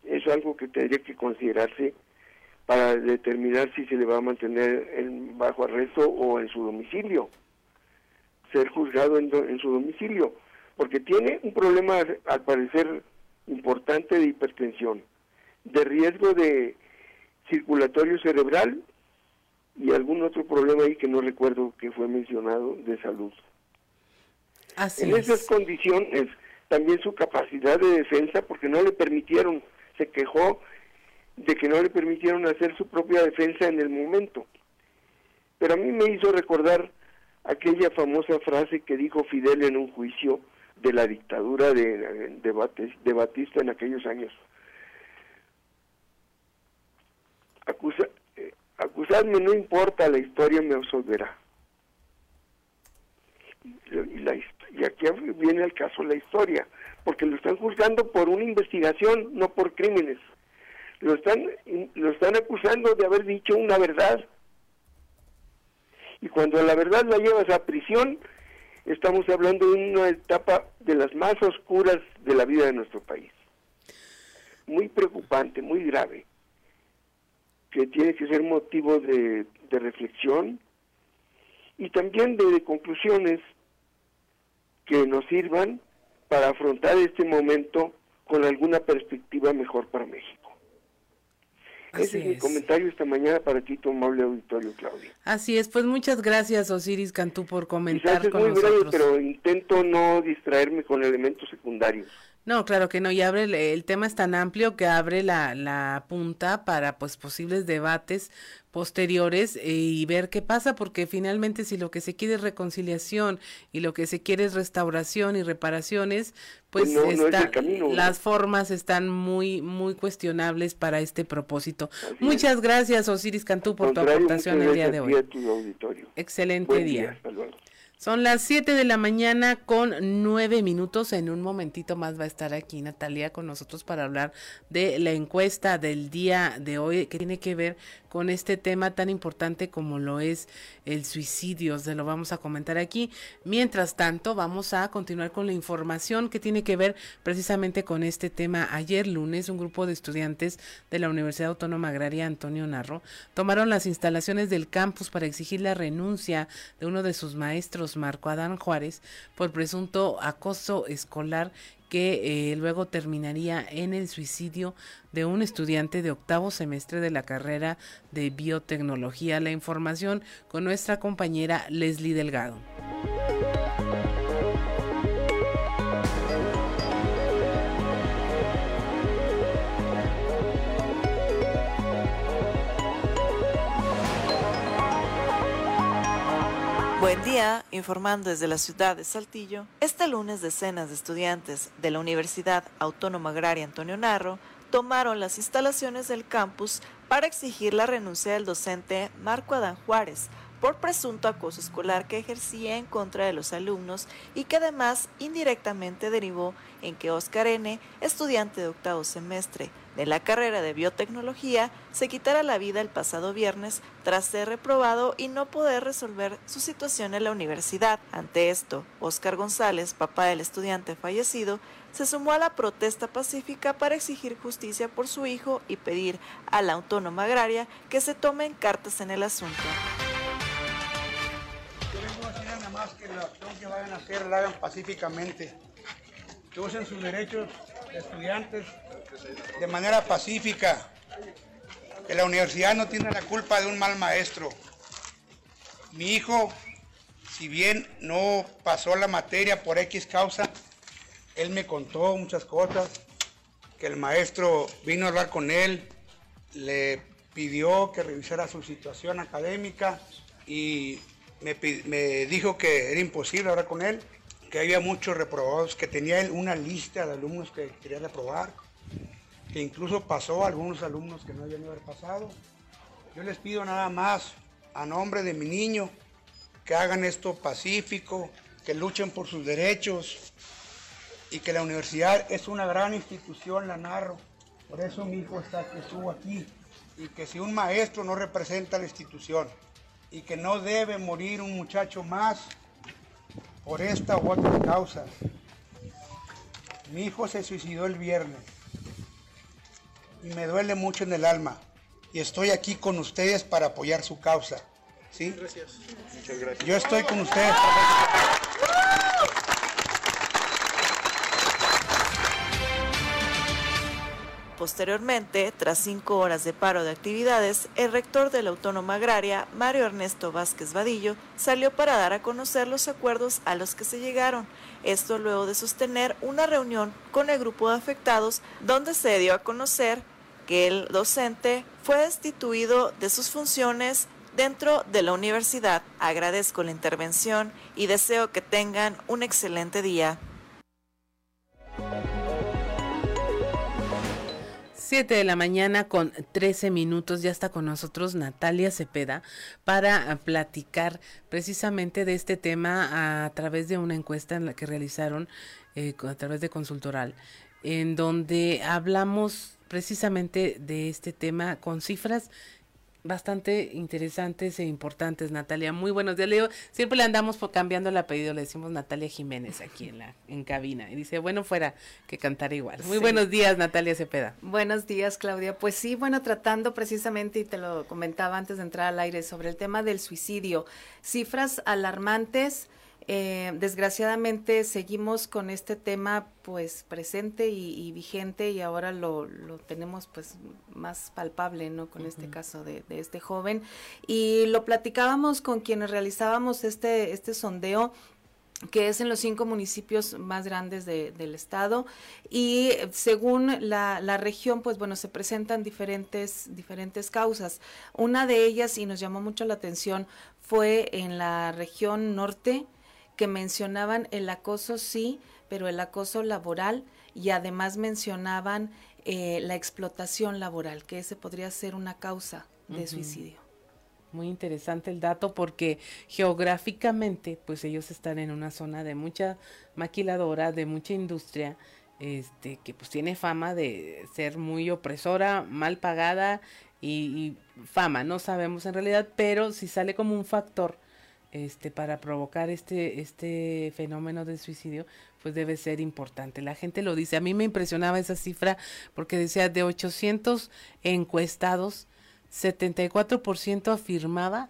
es algo que tendría que considerarse para determinar si se le va a mantener en bajo arresto o en su domicilio, ser juzgado en, en su domicilio porque tiene un problema, al parecer, importante de hipertensión, de riesgo de circulatorio cerebral y algún otro problema ahí que no recuerdo que fue mencionado de salud. en esas condiciones, también su capacidad de defensa, porque no le permitieron, se quejó de que no le permitieron hacer su propia defensa en el momento. Pero a mí me hizo recordar aquella famosa frase que dijo Fidel en un juicio, de la dictadura de, de, Batista en aquellos años. Acusa, eh, acusarme no importa, la historia me absolverá. Y, la, y aquí viene el caso la historia, porque lo están juzgando por una investigación, no por crímenes. Lo están, lo están acusando de haber dicho una verdad. Y cuando la verdad la llevas a prisión, estamos hablando de una etapa de las más oscuras de la vida de nuestro país. Muy preocupante, muy grave, que tiene que ser motivo de, reflexión y también de conclusiones que nos sirvan para afrontar este momento con alguna perspectiva mejor para México. Ese es, mi comentario esta mañana para ti, tu amable auditorio, Claudia. Así es, pues muchas gracias, Osiris Cantú, por comentar con muy nosotros. pero intento no distraerme con elementos secundarios. No, claro que no, y abre, el, el tema es tan amplio que abre la, la punta para pues posibles debates posteriores eh, y ver qué pasa, porque finalmente si lo que se quiere es reconciliación y lo que se quiere es restauración y reparaciones, pues, Pues no, no es está- las formas están muy, muy cuestionables para este propósito. Muchas gracias, Osiris Cantú, por tu aportación el día de hoy. Excelente Buen día. hasta luego. Son las 7 de la mañana con nueve minutos. En un momentito más va a estar aquí Natalia con nosotros para hablar de la encuesta del día de hoy que tiene que ver con este tema tan importante como lo es el suicidio. Se lo vamos a comentar aquí. Mientras tanto, vamos a continuar con la información que tiene que ver precisamente con este tema. Ayer lunes, un grupo de estudiantes de la Universidad Autónoma Agraria Antonio Narro tomaron las instalaciones del campus para exigir la renuncia de uno de sus maestros, Marco Adán Juárez, por presunto acoso escolar que eh, luego terminaría en el suicidio de un estudiante de octavo semestre de la carrera de biotecnología. La información con nuestra compañera Leslie Delgado. Buen día, informando desde la ciudad de Saltillo. Este lunes decenas de estudiantes de la Universidad Autónoma Agraria Antonio Narro tomaron las instalaciones del campus para exigir la renuncia del docente Marco Adán Juárez por presunto acoso escolar que ejercía en contra de los alumnos y que además indirectamente derivó en que Oscar N., estudiante de octavo semestre de la carrera de biotecnología, se quitara la vida el pasado viernes tras ser reprobado y no poder resolver su situación en la universidad. Ante esto, Oscar González, papá del estudiante fallecido, se sumó a la protesta pacífica para exigir justicia por su hijo y pedir a la autónoma agraria que se tomen cartas en el asunto. Que la acción que vayan a hacer la hagan pacíficamente, que usen sus derechos de estudiantes de manera pacífica, que la universidad no tiene la culpa de un mal maestro. Mi hijo, si bien no pasó la materia por X causa, él me contó muchas cosas, que el maestro vino a hablar con él, le pidió que revisara su situación académica y me, dijo que era imposible hablar con él, que había muchos reprobados, que tenía él una lista de alumnos que quería reprobar, que incluso pasó a algunos alumnos que no habían haber pasado. Yo les pido nada más, a nombre de mi niño, que hagan esto pacífico, que luchen por sus derechos y que la universidad es una gran institución, la narro. Por eso mi hijo está que estuvo aquí y que si un maestro no representa a la institución y que no debe morir un muchacho más por esta u otras causas. Mi hijo se suicidó el viernes y me duele mucho en el alma y estoy aquí con ustedes para apoyar su causa. ¿Sí? Gracias. Muchas gracias. Yo estoy con ustedes. Posteriormente, tras cinco horas de paro de actividades, el rector de la Autónoma Agraria, Mario Ernesto Vázquez Vadillo, salió para dar a conocer los acuerdos a los que se llegaron. Esto luego de sostener una reunión con el grupo de afectados, donde se dio a conocer que el docente fue destituido de sus funciones dentro de la universidad. Agradezco la intervención y deseo que tengan un excelente día. 7 de la mañana con 13 minutos. Ya está con nosotros Natalia Cepeda para ah, platicar precisamente de este tema a, través de una encuesta en la que realizaron eh, a través de Consultoral, en donde hablamos precisamente de este tema con cifras bastante interesantes e importantes, Natalia. Muy buenos días. Leo, siempre le andamos por cambiando el apellido, le decimos Natalia Jiménez aquí en la en cabina. Y dice, bueno, fuera que cantar igual. Muy Sí. buenos días, Natalia Cepeda. Buenos días, Claudia. Pues sí, bueno, tratando precisamente, y te lo comentaba antes de entrar al aire, sobre el tema del suicidio. Cifras alarmantes. Eh, desgraciadamente seguimos con este tema pues presente y, y vigente y ahora lo, lo tenemos pues más palpable, ¿no? Con este caso de, de este joven. Y lo platicábamos con quienes realizábamos este, este sondeo que es en los cinco municipios más grandes del estado y según la, la, región pues bueno se presentan diferentes diferentes causas una de ellas y nos llamó mucho la atención fue en la región norte que mencionaban el acoso sí pero el acoso laboral y además mencionaban eh, la explotación laboral que ese podría ser una causa de suicidio. Muy interesante el dato porque geográficamente, pues ellos están en una zona de mucha maquiladora, de mucha industria, este, que pues tiene fama de ser muy opresora, mal pagada y, fama, no sabemos en realidad, pero si sale como un factor este para provocar este este fenómeno del suicidio pues debe ser importante la gente lo dice a mí me impresionaba esa cifra porque decía de 800 encuestados 74% afirmaba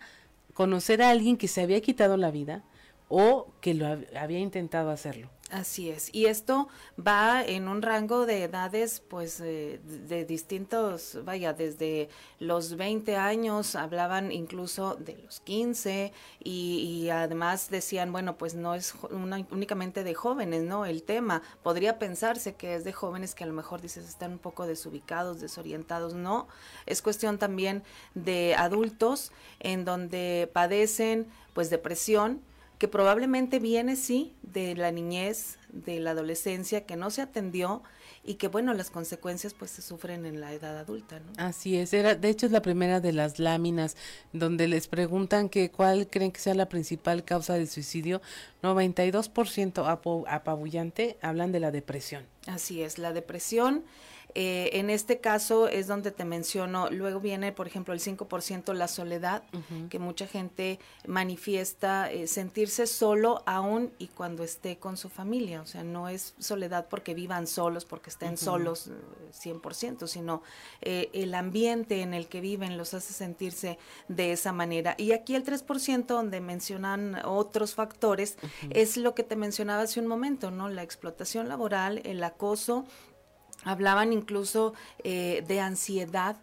conocer a alguien que se había quitado la vida o que lo había intentado hacerlo. Así es, y esto va en un rango de edades, pues, de, distintos, vaya, desde los 20 años, hablaban incluso de los 15, y, además decían, bueno, pues no es únicamente de jóvenes, ¿no? El tema, podría pensarse que es de jóvenes que a lo mejor dices están un poco desubicados, desorientados, no, es cuestión también de adultos en donde padecen, pues, depresión, que probablemente viene, sí, de la niñez, de la adolescencia, que no se atendió y que, bueno, las consecuencias pues se sufren en la edad adulta, ¿no? Así es, era, de hecho es la primera de las láminas donde les preguntan que cuál creen que sea la principal causa del suicidio. 92% apabullante hablan de la depresión. Así es, la depresión eh, en este caso es donde te menciono, luego viene, por ejemplo, el 5% la soledad, que mucha gente manifiesta eh, sentirse solo aún y cuando esté con su familia. O sea, no es soledad porque vivan solos, porque estén solos 100%, eh, sino el ambiente en el que viven los hace sentirse de esa manera. Y aquí el 3%, donde mencionan otros factores, es lo que te mencionaba hace un momento, ¿no? La explotación laboral, el acoso Hablaban incluso eh, de ansiedad.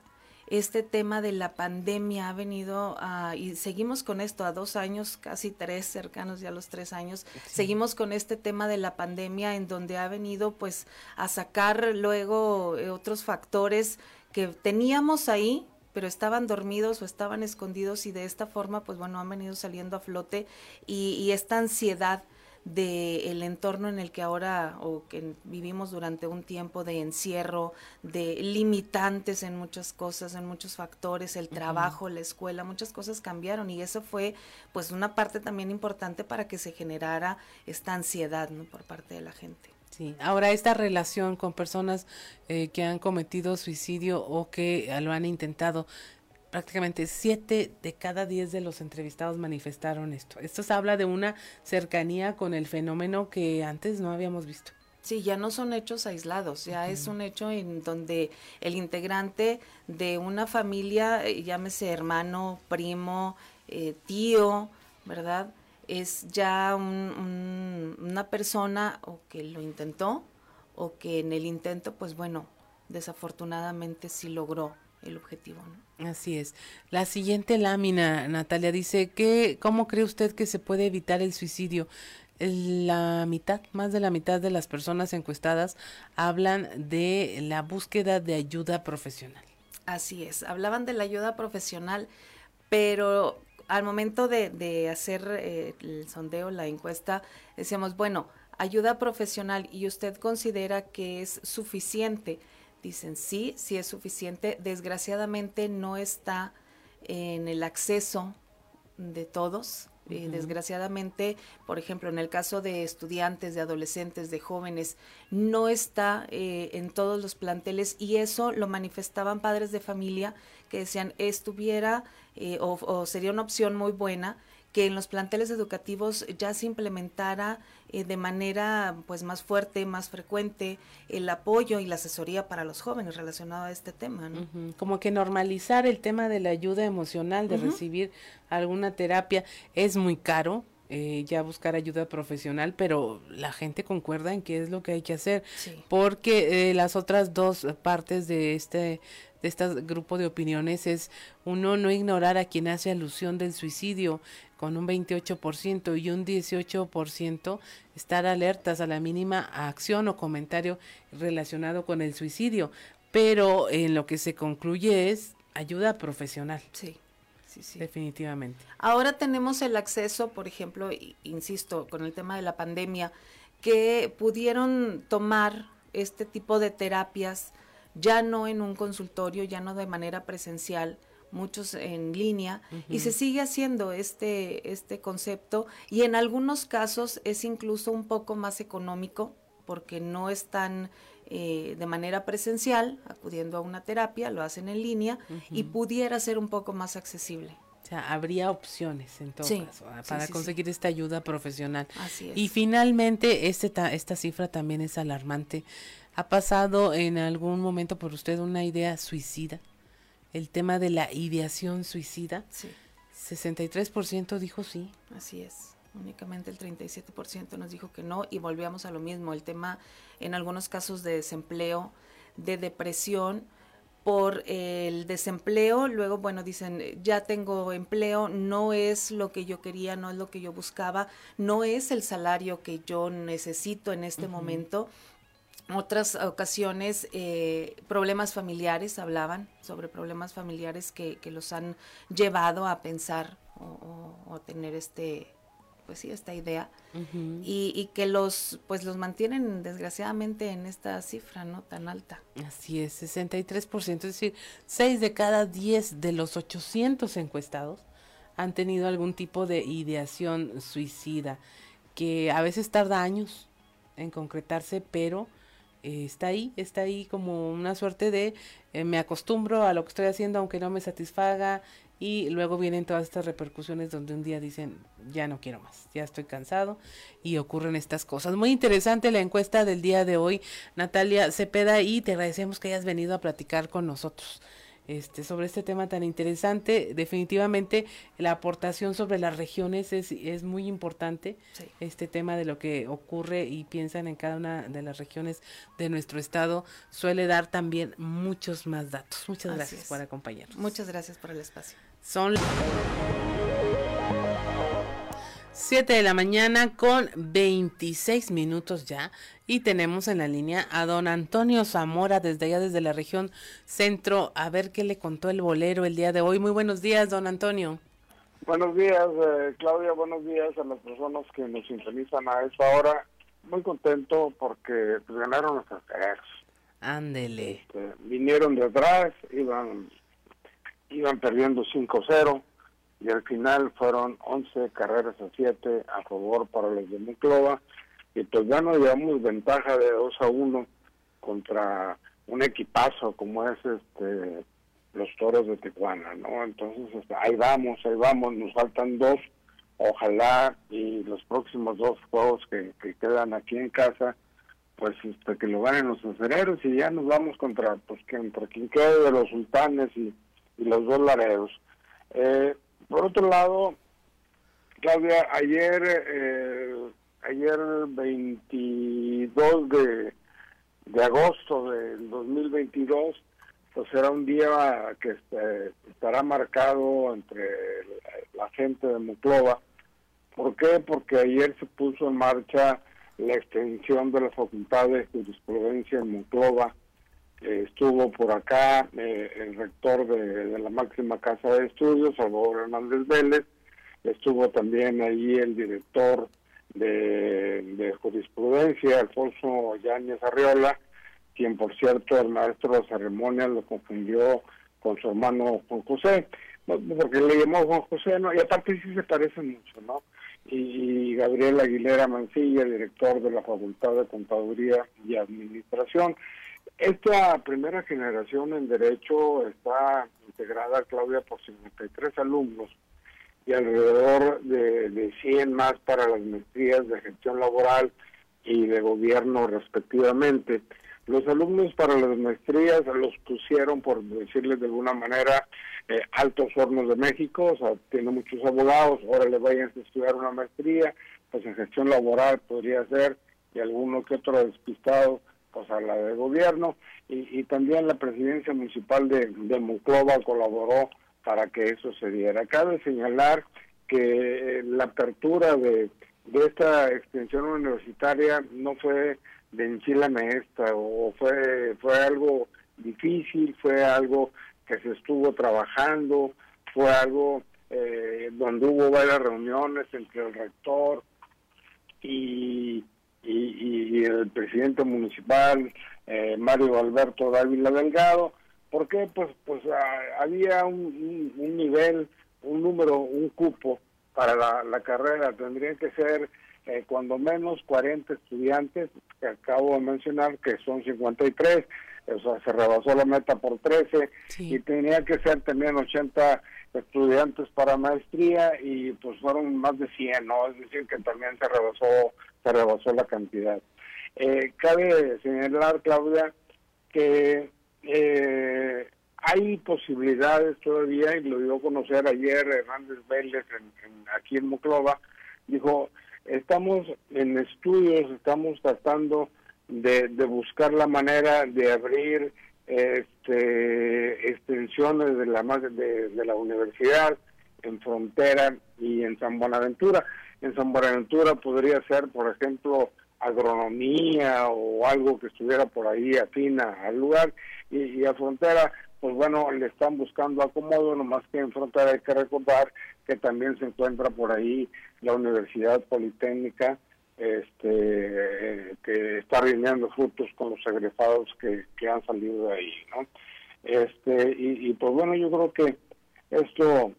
Este tema de la pandemia ha venido a, y seguimos con esto a dos años, casi tres, cercanos ya a los tres años, seguimos con este tema de la pandemia en donde ha venido pues a sacar luego eh, otros factores que teníamos ahí, pero estaban dormidos o estaban escondidos y de esta forma pues bueno han venido saliendo a flote y, y esta ansiedad del entorno en el que ahora o que vivimos durante un tiempo de encierro, de limitantes en muchas cosas, en muchos factores, el trabajo, la escuela, muchas cosas cambiaron y eso fue pues una parte también importante para que se generara esta ansiedad ¿no? por parte de la gente. Sí, ahora esta relación con personas eh, que han cometido suicidio o que lo han intentado, prácticamente siete de cada diez de los entrevistados manifestaron esto. Esto se habla de una cercanía con el fenómeno que antes no habíamos visto. Sí, ya no son hechos aislados, ya es un hecho en donde el integrante de una familia, eh, llámese hermano, primo, eh, tío, ¿verdad? Es ya una persona o que lo intentó o que en el intento, pues bueno, desafortunadamente sí logró el objetivo. ¿no? Así es. La siguiente lámina, Natalia, dice que, ¿cómo cree usted que se puede evitar el suicidio? La mitad, más de la mitad de las personas encuestadas hablan de la búsqueda de ayuda profesional. Así es, hablaban de la ayuda profesional, pero al momento de, hacer eh, el sondeo, la encuesta, decíamos, bueno, ayuda profesional y usted considera que es suficiente dicen sí, sí es suficiente. Desgraciadamente no está en el acceso de todos. Eh, desgraciadamente, por ejemplo, en el caso de estudiantes, de adolescentes, de jóvenes, no está eh, en todos los planteles y eso lo manifestaban padres de familia que decían estuviera eh, o, sería una opción muy buena que en los planteles educativos ya se implementara eh, de manera pues más fuerte, más frecuente el apoyo y la asesoría para los jóvenes relacionado a este tema. Como que normalizar el tema de la ayuda emocional, de recibir alguna terapia, es muy caro, eh, ya buscar ayuda profesional, pero la gente concuerda en qué es lo que hay que hacer, porque eh, las otras dos partes de este de este grupo de opiniones es uno no ignorar a quien hace alusión del suicidio con un 28% y un 18% estar alertas a la mínima acción o comentario relacionado con el suicidio. Pero en lo que se concluye es ayuda profesional. Sí. Sí, sí. Definitivamente. Ahora tenemos el acceso, por ejemplo, insisto, con el tema de la pandemia, que pudieron tomar este tipo de terapias ya no en un consultorio, ya no de manera presencial, muchos en línea y se sigue haciendo este este concepto y en algunos casos es incluso un poco más económico porque no están eh, de manera presencial acudiendo a una terapia, lo hacen en línea y pudiera ser un poco más accesible. O sea, habría opciones en todo caso ah, para conseguir esta ayuda profesional. Así es. Y finalmente, este esta cifra también es alarmante. ¿Ha pasado en algún momento por usted una idea suicida? El tema de la ideación suicida. Sí. 63% dijo sí. Así es. Únicamente el 37% nos dijo que no y volvíamos a lo mismo. El tema en algunos casos de desempleo, de depresión, por el desempleo, luego, bueno, dicen, ya tengo empleo, no es lo que yo quería, no es lo que yo buscaba, no es el salario que yo necesito en este momento. Otras ocasiones, eh, problemas familiares, hablaban sobre problemas familiares que, que los han llevado a pensar o, o tener este pues sí, esta idea. Y, y, que los pues los mantienen desgraciadamente en esta cifra no tan alta. Así es, 63%, es decir, 6 de cada 10 de los 800 encuestados han tenido algún tipo de ideación suicida, que a veces tarda años en concretarse, pero está ahí, está ahí como una suerte de eh, me acostumbro a lo que estoy haciendo aunque no me satisfaga, y luego vienen todas estas repercusiones donde un día dicen, ya no quiero más, ya estoy cansado y ocurren estas cosas. Muy interesante la encuesta del día de hoy, Natalia Cepeda, y te agradecemos que hayas venido a platicar con nosotros. Este, sobre este tema tan interesante. Definitivamente la aportación sobre las regiones es, es muy importante. Este tema de lo que ocurre y piensan en cada una de las regiones de nuestro estado suele dar también muchos más datos. Muchas gracias por acompañarnos. Muchas gracias por el espacio. Son 7 de la mañana con 26 minutos ya y tenemos en la línea a don Antonio Zamora desde allá desde la región centro a ver qué le contó el bolero el día de hoy. Muy buenos días, don Antonio. Buenos días, eh, Claudia, buenos días a las personas que nos sintonizan a esta hora. Muy contento porque pues, ganaron nuestros quereros. Ándele. Este, vinieron de atrás, iban iban perdiendo 5-0 y al final fueron 11 carreras a 7 a favor para los de Muclova y pues ya nos llevamos ventaja de 2 a 1 contra un equipazo como es este los toros de Tijuana, ¿no? Entonces este, ahí vamos, ahí vamos, nos faltan dos, ojalá y los próximos dos juegos que, quedan aquí en casa, pues este, que lo ganen los acereros y ya nos vamos contra, pues que contra quien quede de los sultanes y y los dos laredos. Eh, por otro lado, Claudia, ayer, eh, ayer 22 de, de agosto del 2022, pues será un día que este, estará marcado entre la, gente de Muclova. ¿Por qué? Porque ayer se puso en marcha la extensión de la Facultad de Jurisprudencia en Muclova estuvo por acá eh, el rector de, la máxima casa de estudios, Salvador Hernández Vélez, estuvo también ahí el director de, jurisprudencia, Alfonso Yáñez Arriola, quien por cierto el maestro de ceremonia lo confundió con su hermano Juan José, porque le llamó Juan José, ¿no? y aparte sí se parecen mucho, ¿no? Y Gabriel Aguilera Mancilla, director de la Facultad de Contaduría y Administración. Esta primera generación en Derecho está integrada, Claudia, por 53 alumnos y alrededor de, de 100 más para las maestrías de gestión laboral y de gobierno respectivamente. Los alumnos para las maestrías los pusieron, por decirles de alguna manera, eh, altos hornos de México, o sea, tiene muchos abogados, ahora le vayan a estudiar una maestría, pues en gestión laboral podría ser, y alguno que otro despistado pues a la de gobierno y, también la presidencia municipal de, de colaboró para que eso se diera. Cabe señalar que la apertura de, de esta extensión universitaria no fue de enchila maestra o fue, fue algo difícil, fue algo que se estuvo trabajando, fue algo eh, donde hubo varias reuniones entre el rector y, y, el presidente municipal, eh, Mario Alberto Dávila Delgado, porque pues pues había un, un, nivel, un número, un cupo para la, la carrera, tendrían que ser eh, cuando menos 40 estudiantes, que acabo de mencionar que son 53, o sea, se rebasó la meta por 13 y tenía que ser también 80 estudiantes para maestría y pues fueron más de 100, ¿no? Es decir, que también se rebasó, se rebasó la cantidad. Eh, cabe señalar, Claudia, que eh, hay posibilidades todavía, y lo dio a conocer ayer Hernández Vélez aquí en Moclova, dijo, estamos en estudios, estamos tratando de, buscar la manera de abrir este, extensiones de la, de, de la universidad en Frontera y en San Buenaventura. En San Buenaventura podría ser, por ejemplo, agronomía o algo que estuviera por ahí afina al lugar y, y, a Frontera, pues bueno, le están buscando acomodo, nomás que en Frontera hay que recordar que también se encuentra por ahí la Universidad Politécnica este que está rindiendo frutos con los egresados que, que han salido de ahí, ¿no? Este, y, pues bueno, yo creo que esto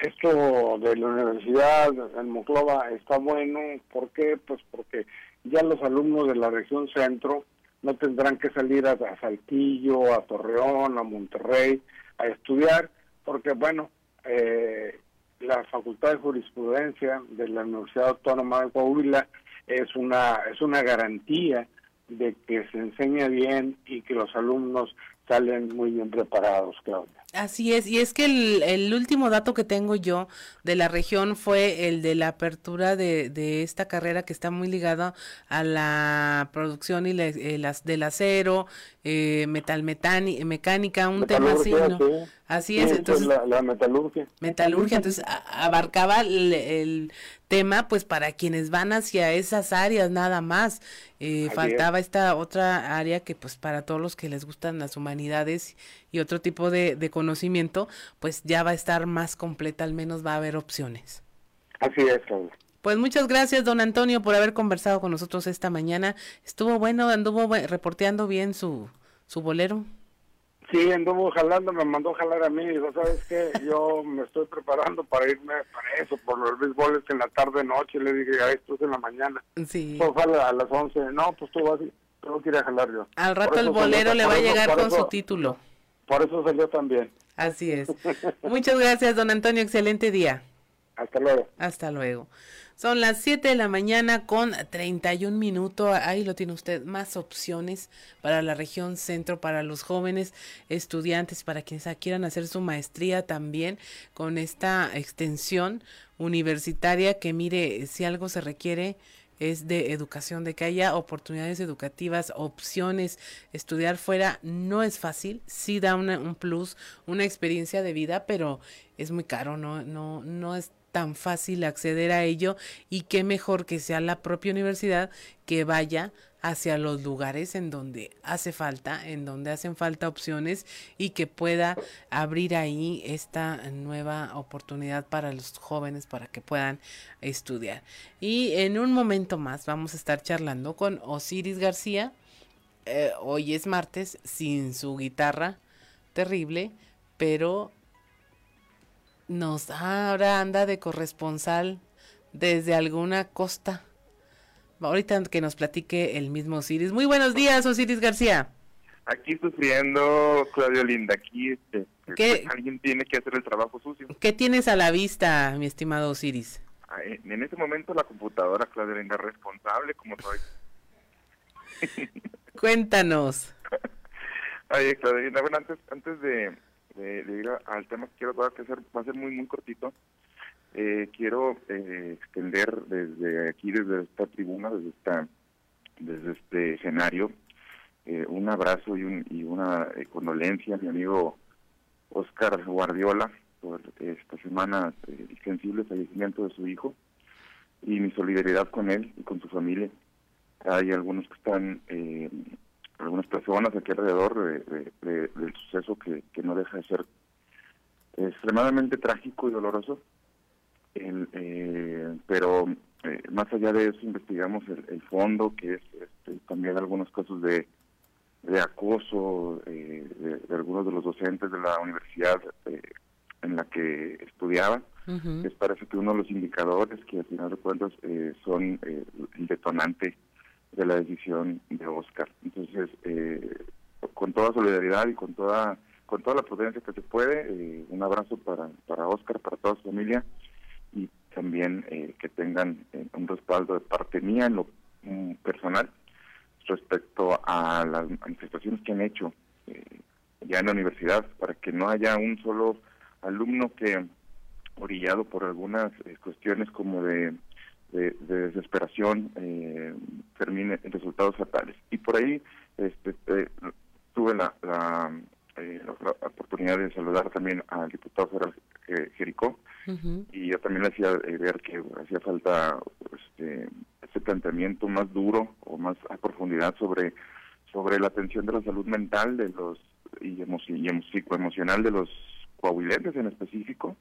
esto de la universidad en Moclova está bueno, ¿por qué? Pues porque ya los alumnos de la región centro no tendrán que salir a, a Saltillo, a Torreón, a Monterrey a estudiar, porque bueno, eh, la Facultad de Jurisprudencia de la Universidad Autónoma de Coahuila es una es una garantía de que se enseña bien y que los alumnos salen muy bien preparados, Claudia. Así es, y es que el, el, último dato que tengo yo de la región fue el de la apertura de, de esta carrera que está muy ligada a la producción y eh, las del acero, eh, metal mecánica, un tema así, ¿no? Así es, entonces la, metalurgia. Metalurgia, entonces abarcaba el, tema pues para quienes van hacia esas áreas nada más. Eh, faltaba esta otra área que pues para todos los que les gustan las humanidades y otro tipo de, de conocimiento, pues ya va a estar más completa, al menos va a haber opciones. Así es, Pues muchas gracias, don Antonio, por haber conversado con nosotros esta mañana. Estuvo bueno, anduvo reporteando bien su, su bolero. Sí, anduvo jalando, me mandó jalar a mí. Dijo, ¿sabes qué? Yo me estoy preparando para irme para eso, por los béisboles en la tarde-noche. Le dije, a esto es en la mañana. Sí. Pues a las 11. No, pues tú vas, tengo que ir a jalar yo. Al rato el bolero le va a llegar con su título. Por eso salió también. Así es. Muchas gracias, don Antonio. Excelente día. Hasta luego. Hasta luego. Son las 7 de la mañana con 31 minutos. Ahí lo tiene usted. Más opciones para la región centro, para los jóvenes estudiantes, para quienes quieran hacer su maestría también con esta extensión universitaria que mire, si algo se requiere es de educación, de que haya oportunidades educativas, opciones, estudiar fuera no es fácil, sí da un plus, una experiencia de vida, pero es muy caro, no, no, no es tan fácil acceder a ello y qué mejor que sea la propia universidad que vaya hacia los lugares en donde hace falta, en donde hacen falta opciones y que pueda abrir ahí esta nueva oportunidad para los jóvenes para que puedan estudiar. Y en un momento más vamos a estar charlando con Osiris García. Eh, hoy es martes sin su guitarra terrible, pero nos ahora anda de corresponsal desde alguna costa. Ahorita que nos platique el mismo Osiris. Muy buenos días, Osiris García. Aquí sufriendo, Claudio Linda. Aquí este, pues, alguien tiene que hacer el trabajo sucio. ¿Qué tienes a la vista, mi estimado Osiris? En este momento la computadora, Claudio Linda, responsable como soy. Cuéntanos. Oye, Claudio Linda, bueno, antes, antes de, de, ir al tema que quiero que hacer, va a ser muy, muy cortito. Eh, quiero eh, extender desde aquí, desde esta tribuna, desde esta, desde este escenario, eh, un abrazo y, un, y una condolencia a mi amigo Oscar Guardiola, por esta semana el sensible fallecimiento de su hijo y mi solidaridad con él y con su familia. Hay algunos que están, eh, algunas personas aquí alrededor del suceso que, que no deja de ser extremadamente trágico y doloroso, eh, pero eh, más allá de eso investigamos el, fondo, que es este, también algunos casos de, de acoso eh, de, algunos de los docentes de la universidad en la que estudiaba. Es parece que uno de los indicadores que al final de cuentas son el detonante de la decisión de Oscar. Entonces, con toda solidaridad y con toda con toda la prudencia que se puede. Eh, un abrazo para, para Oscar, para toda su familia y también eh, que tengan eh, un respaldo de parte mía en lo mm, personal respecto a las manifestaciones que han hecho ya en la universidad para que no haya un solo alumno que orillado por algunas cuestiones como de, de, desesperación termine en resultados fatales. Y por ahí este, tuve la eh, la, oportunidad de saludar también al diputado federal eh, Jericó y yo también le hacía eh, ver que hacía falta este, ese planteamiento más duro o más a profundidad sobre sobre la atención de la salud mental de los y, y psicoemocional de los coahuilenses en específico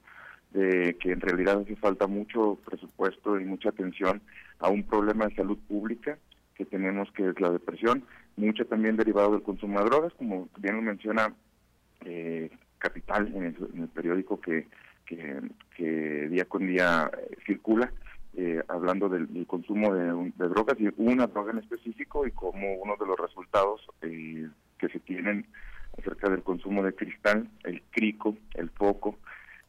de que en realidad hace falta mucho presupuesto y mucha atención a un problema de salud pública que tenemos que es la depresión, mucho también derivado del consumo de drogas, como bien lo menciona eh, Capital en el, periódico que, día con día eh, circula, eh, hablando del, consumo de, drogas y una droga en específico y como uno de los resultados eh, que se tienen acerca del consumo de cristal, el crico, el foco,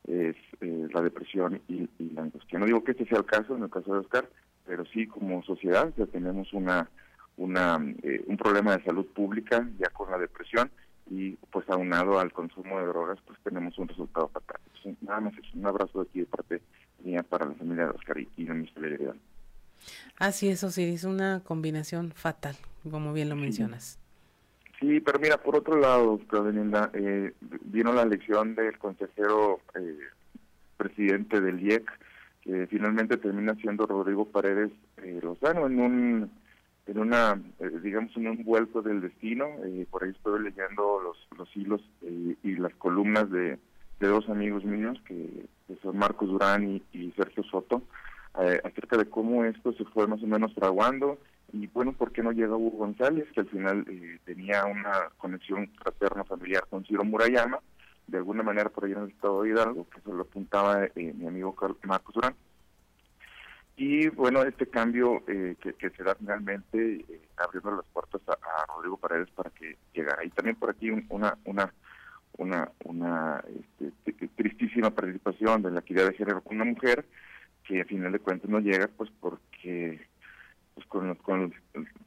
es la depresión y, la angustia. No digo que este sea el caso, en el caso de Oscar, pero sí como sociedad ya tenemos una, una un problema de salud pública ya con la depresión y pues aunado al consumo de drogas pues tenemos un resultado fatal. nada más es un abrazo de aquí de parte mía para la familia de Oscar y, de mi solidaridad. Así es, es una combinación fatal, como bien lo mencionas. Sí, pero mira, por otro lado, Claudia eh, vino la elección del consejero eh, presidente del IEC, que finalmente termina siendo Rodrigo Paredes eh, Lozano en un en una, eh, digamos, en un vuelco del destino. Eh, por ahí estoy leyendo los, los hilos y las columnas de, dos amigos míos, que, son Marcos Durán y, Sergio Soto, acerca de cómo esto se fue más o menos fraguando. Y bueno, ¿por qué no llega Hugo González, que al final tenía una conexión fraterna familiar con Ciro Murayama? De alguna manera por ahí en el estado de Hidalgo, que se lo apuntaba mi amigo Marcos Durán y bueno, este cambio eh, que, se da finalmente eh, abriendo las puertas a, Rodrigo Paredes para que llegara. Y también por aquí una una una una este, tristísima participación de la equidad de género con una mujer que a final de cuentas no llega pues porque pues con, con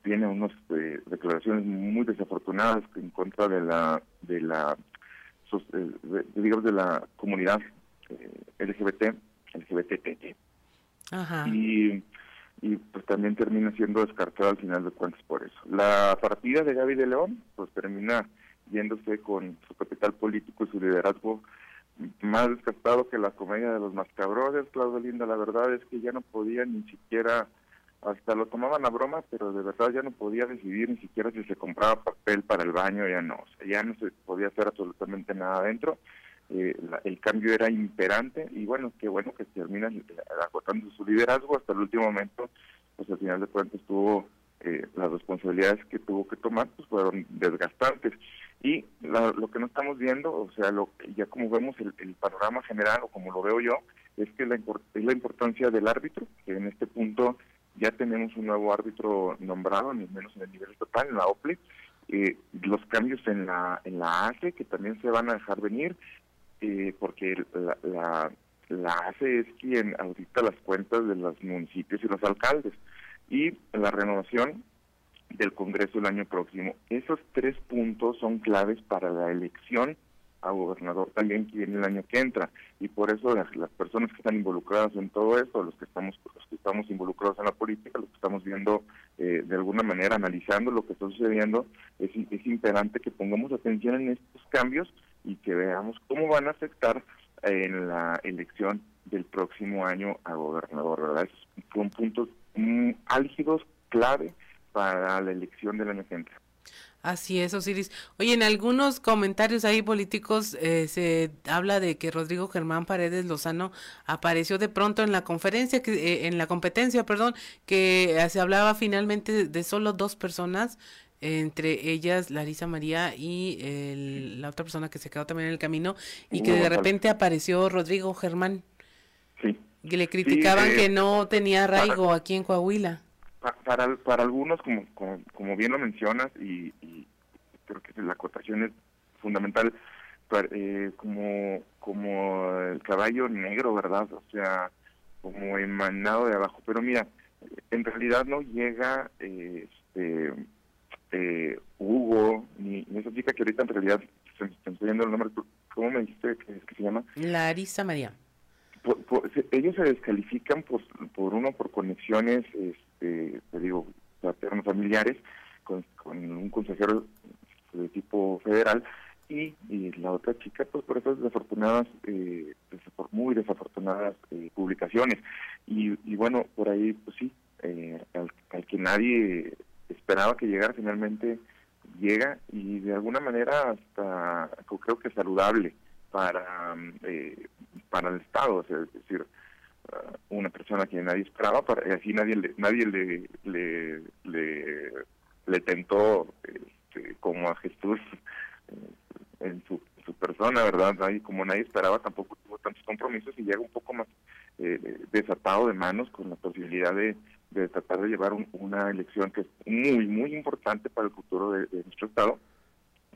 tiene unas eh, declaraciones muy desafortunadas en contra de la de la digamos de la comunidad LGBT LGBT y, y pues también termina siendo descartada al final de cuentas por eso. La partida de Gaby de León pues termina yéndose con su capital político y su liderazgo más descartado que la comedia de los mascabrones, Claudio Linda, la verdad es que ya no podía ni siquiera, hasta lo tomaban a broma, pero de verdad ya no podía decidir ni siquiera si se compraba papel para el baño, ya no, ya no se podía hacer absolutamente nada adentro. Eh, el cambio era imperante y bueno, qué bueno que termina agotando su liderazgo. Hasta el último momento, pues al final de cuentas tuvo eh, las responsabilidades que tuvo que tomar, pues fueron desgastantes. Y lo que no estamos viendo, o sea, lo, ya como vemos el, panorama general o como lo veo yo, es que la, es la importancia del árbitro, que en este punto ya tenemos un nuevo árbitro nombrado, ni menos en el nivel estatal, en la OPLE, eh, los cambios en la en la ACE que también se van a dejar venir eh, porque la, la, la ACE es quien audita las cuentas de los municipios y los alcaldes y la renovación del Congreso el año próximo. Esos tres puntos son claves para la elección a gobernador también que viene el año que entra y por eso las, personas que están involucradas en todo esto, los que estamos los que estamos involucrados en la política, los que estamos viendo eh, de alguna manera analizando lo que está sucediendo, es, es imperante que pongamos atención en estos cambios y que veamos cómo van a afectar en la elección del próximo año a gobernador, ¿verdad? Son puntos mm, álgidos, clave para la elección del año entrante. Así es, Osiris. Oye, en algunos comentarios ahí políticos eh, se habla de que Rodrigo Germán Paredes Lozano apareció de pronto en la conferencia, que, eh, en la competencia, perdón, que se hablaba finalmente de solo dos personas, entre ellas Larisa María y la otra persona que se quedó también en el camino, y que de repente apareció Rodrigo Germán. Sí. Que le criticaban eh, que no tenía arraigo aquí en Coahuila para, para algunos, como, como, bien lo mencionas, y, creo que la acotación es fundamental, eh, como, como el caballo negro, ¿verdad? O sea, como emanado de abajo. Pero mira, en realidad no llega este, eh, Hugo, ni, esa chica que ahorita en realidad se me el nombre, ¿cómo me dijiste que, se llama? Larisa María. Ellos se descalifican por, por uno por conexiones este, te digo, paternos familiares, con, un consejero de tipo federal, y, la otra chica, pues por esas desafortunadas, eh, muy desafortunadas eh, publicaciones. Y, bueno, por ahí, pues sí, eh, al, que nadie esperaba que llegara, finalmente llega y de alguna manera hasta creo que saludable para, para el Estado, es decir, una persona que nadie esperaba, para, así nadie le, nadie le, le, le, tentó este, como a Jesús eh, en su, su persona, ¿verdad? Como nadie esperaba, tampoco tuvo tantos compromisos y llega un poco más eh, desatado de manos con la posibilidad de, de tratar de llevar una elección que es muy, muy importante para el futuro de, nuestro Estado,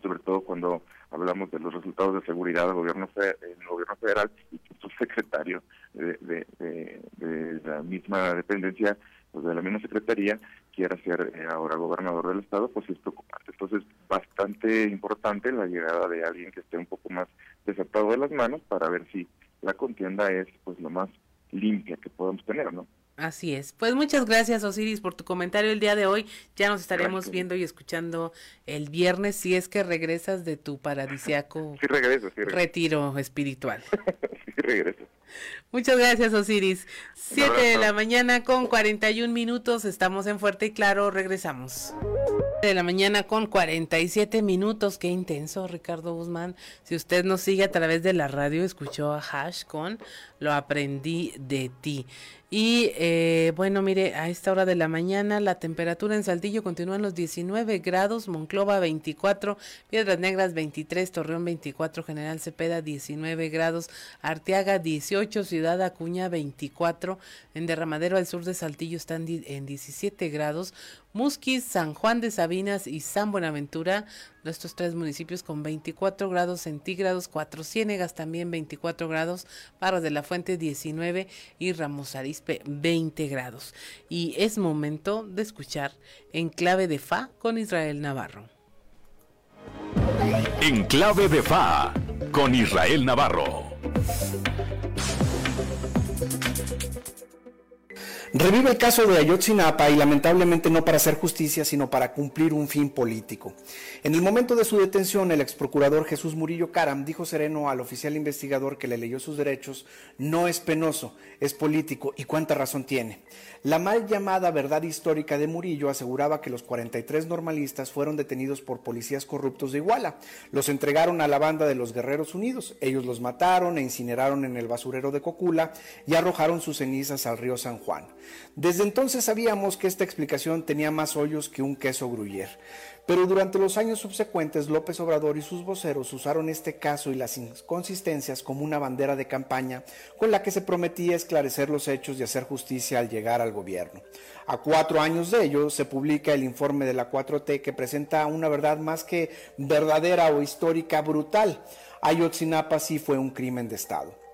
sobre todo cuando hablamos de los resultados de seguridad del gobierno, el gobierno federal y su secretario de, de, la misma dependencia, pues de la misma secretaría, quiera ser eh, ahora gobernador del estado, pues es preocupante. Entonces, bastante importante la llegada de alguien que esté un poco más desatado de las manos para ver si la contienda es pues lo más limpia que podemos tener, ¿no? Así es. Pues muchas gracias Osiris por tu comentario el día de hoy. Ya nos estaremos viendo y escuchando el viernes si es que regresas de tu paradisiaco retiro espiritual. sí regreso. Muchas gracias, Osiris. Siete de la mañana con 41 minutos. Estamos en Fuerte y Claro. Regresamos. De la mañana con 47 minutos. Qué intenso, Ricardo Guzmán. Si usted nos sigue a través de la radio, escuchó a Hash con Lo aprendí de ti. Y eh, bueno, mire, a esta hora de la mañana la temperatura en Saltillo continúa en los 19 grados, Monclova 24, Piedras Negras 23, Torreón 24, General Cepeda 19 grados, Arteaga 18, Ciudad Acuña 24, en Derramadero al sur de Saltillo están en 17 grados, Musquis, San Juan de Sabinas y San Buenaventura, nuestros tres municipios con 24 grados centígrados, Cuatro Ciénegas también 24 grados, Barros de la Fuente 19 y Ramos Arispe 20 grados. Y es momento de escuchar En Clave de Fa con Israel Navarro. En Clave de Fa con Israel Navarro. Revive el caso de Ayotzinapa y lamentablemente no para hacer justicia, sino para cumplir un fin político. En el momento de su detención, el exprocurador Jesús Murillo Caram dijo sereno al oficial investigador que le leyó sus derechos, no es penoso, es político y cuánta razón tiene. La mal llamada verdad histórica de Murillo aseguraba que los 43 normalistas fueron detenidos por policías corruptos de Iguala. Los entregaron a la banda de los Guerreros Unidos. Ellos los mataron e incineraron en el basurero de Cocula y arrojaron sus cenizas al río San Juan. Desde entonces sabíamos que esta explicación tenía más hoyos que un queso gruyer. Pero durante los años subsecuentes, López Obrador y sus voceros usaron este caso y las inconsistencias como una bandera de campaña con la que se prometía esclarecer los hechos y hacer justicia al llegar al gobierno. A cuatro años de ello, se publica el informe de la 4T que presenta una verdad más que verdadera o histórica brutal. Ayotzinapa sí fue un crimen de Estado.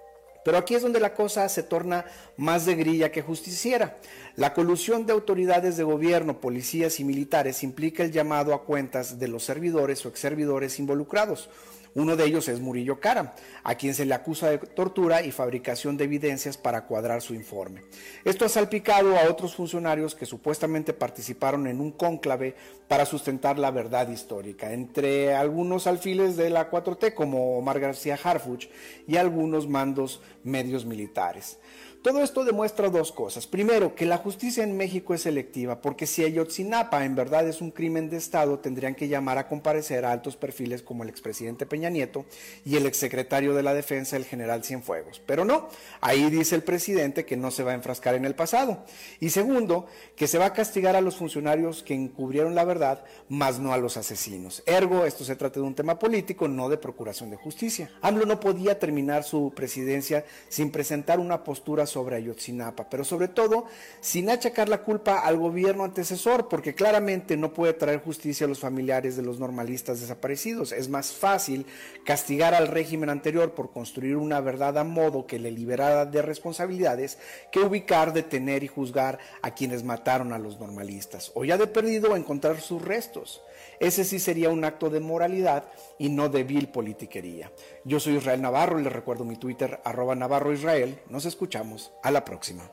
Pero aquí es donde la cosa se torna más de grilla que justiciera. La colusión de autoridades de gobierno, policías y militares implica el llamado a cuentas de los servidores o exservidores involucrados. Uno de ellos es Murillo Cara, a quien se le acusa de tortura y fabricación de evidencias para cuadrar su informe. Esto ha salpicado a otros funcionarios que supuestamente participaron en un cónclave para sustentar la verdad histórica, entre algunos alfiles de la 4T como Omar García Harfuch y algunos mandos medios militares. Todo esto demuestra dos cosas. Primero, que la justicia en México es selectiva, porque si Ayotzinapa en verdad es un crimen de Estado, tendrían que llamar a comparecer a altos perfiles como el expresidente Peña Nieto y el exsecretario de la Defensa, el general Cienfuegos. Pero no, ahí dice el presidente que no se va a enfrascar en el pasado. Y segundo, que se va a castigar a los funcionarios que encubrieron la verdad, más no a los asesinos. Ergo, esto se trata de un tema político, no de procuración de justicia. AMLO no podía terminar su presidencia sin presentar una postura sobre Ayotzinapa, pero sobre todo sin achacar la culpa al gobierno antecesor, porque claramente no puede traer justicia a los familiares de los normalistas desaparecidos. Es más fácil castigar al régimen anterior por construir una verdad a modo que le liberara de responsabilidades que ubicar, detener y juzgar a quienes mataron a los normalistas, o ya de perdido encontrar sus restos. Ese sí sería un acto de moralidad y no de vil politiquería. Yo soy Israel Navarro les recuerdo mi Twitter arroba Navarro Israel. Nos escuchamos. A la próxima.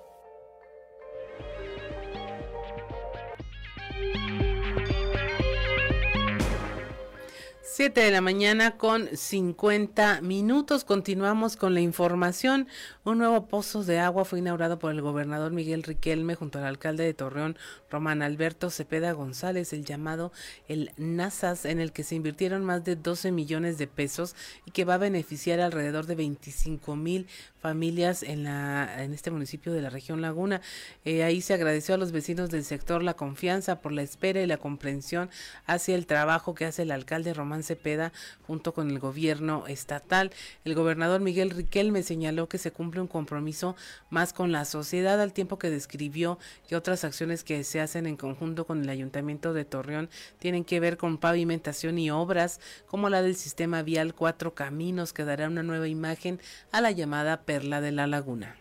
7 de la mañana con 50 minutos. Continuamos con la información. Un nuevo pozo de agua fue inaugurado por el gobernador Miguel Riquelme junto al alcalde de Torreón, Román Alberto Cepeda González, el llamado el NASAS, en el que se invirtieron más de 12 millones de pesos y que va a beneficiar alrededor de 25 mil familias en, la, en este municipio de la región Laguna. Eh, ahí se agradeció a los vecinos del sector la confianza por la espera y la comprensión hacia el trabajo que hace el alcalde Román Cepeda junto con el gobierno estatal. El gobernador Miguel Riquelme señaló que se cumple un compromiso más con la sociedad al tiempo que describió que otras acciones que se hacen en conjunto con el ayuntamiento de Torreón tienen que ver con pavimentación y obras como la del sistema vial Cuatro Caminos que dará una nueva imagen a la llamada Perla de la Laguna.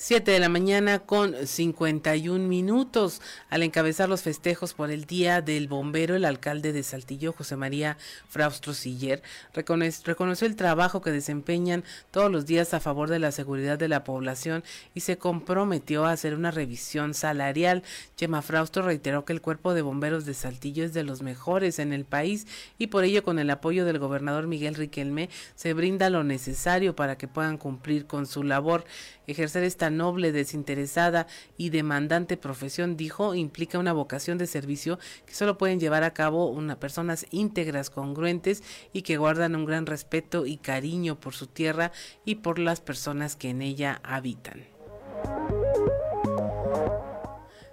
7 de la mañana con 51 minutos. Al encabezar los festejos por el Día del Bombero, el alcalde de Saltillo, José María Fraustro Siller, reconoció el trabajo que desempeñan todos los días a favor de la seguridad de la población y se comprometió a hacer una revisión salarial. Chema Fraustro reiteró que el cuerpo de bomberos de Saltillo es de los mejores en el país y por ello con el apoyo del gobernador Miguel Riquelme se brinda lo necesario para que puedan cumplir con su labor. Ejercer esta noble, desinteresada y demandante profesión, dijo, implica una vocación de servicio que solo pueden llevar a cabo una personas íntegras, congruentes y que guardan un gran respeto y cariño por su tierra y por las personas que en ella habitan.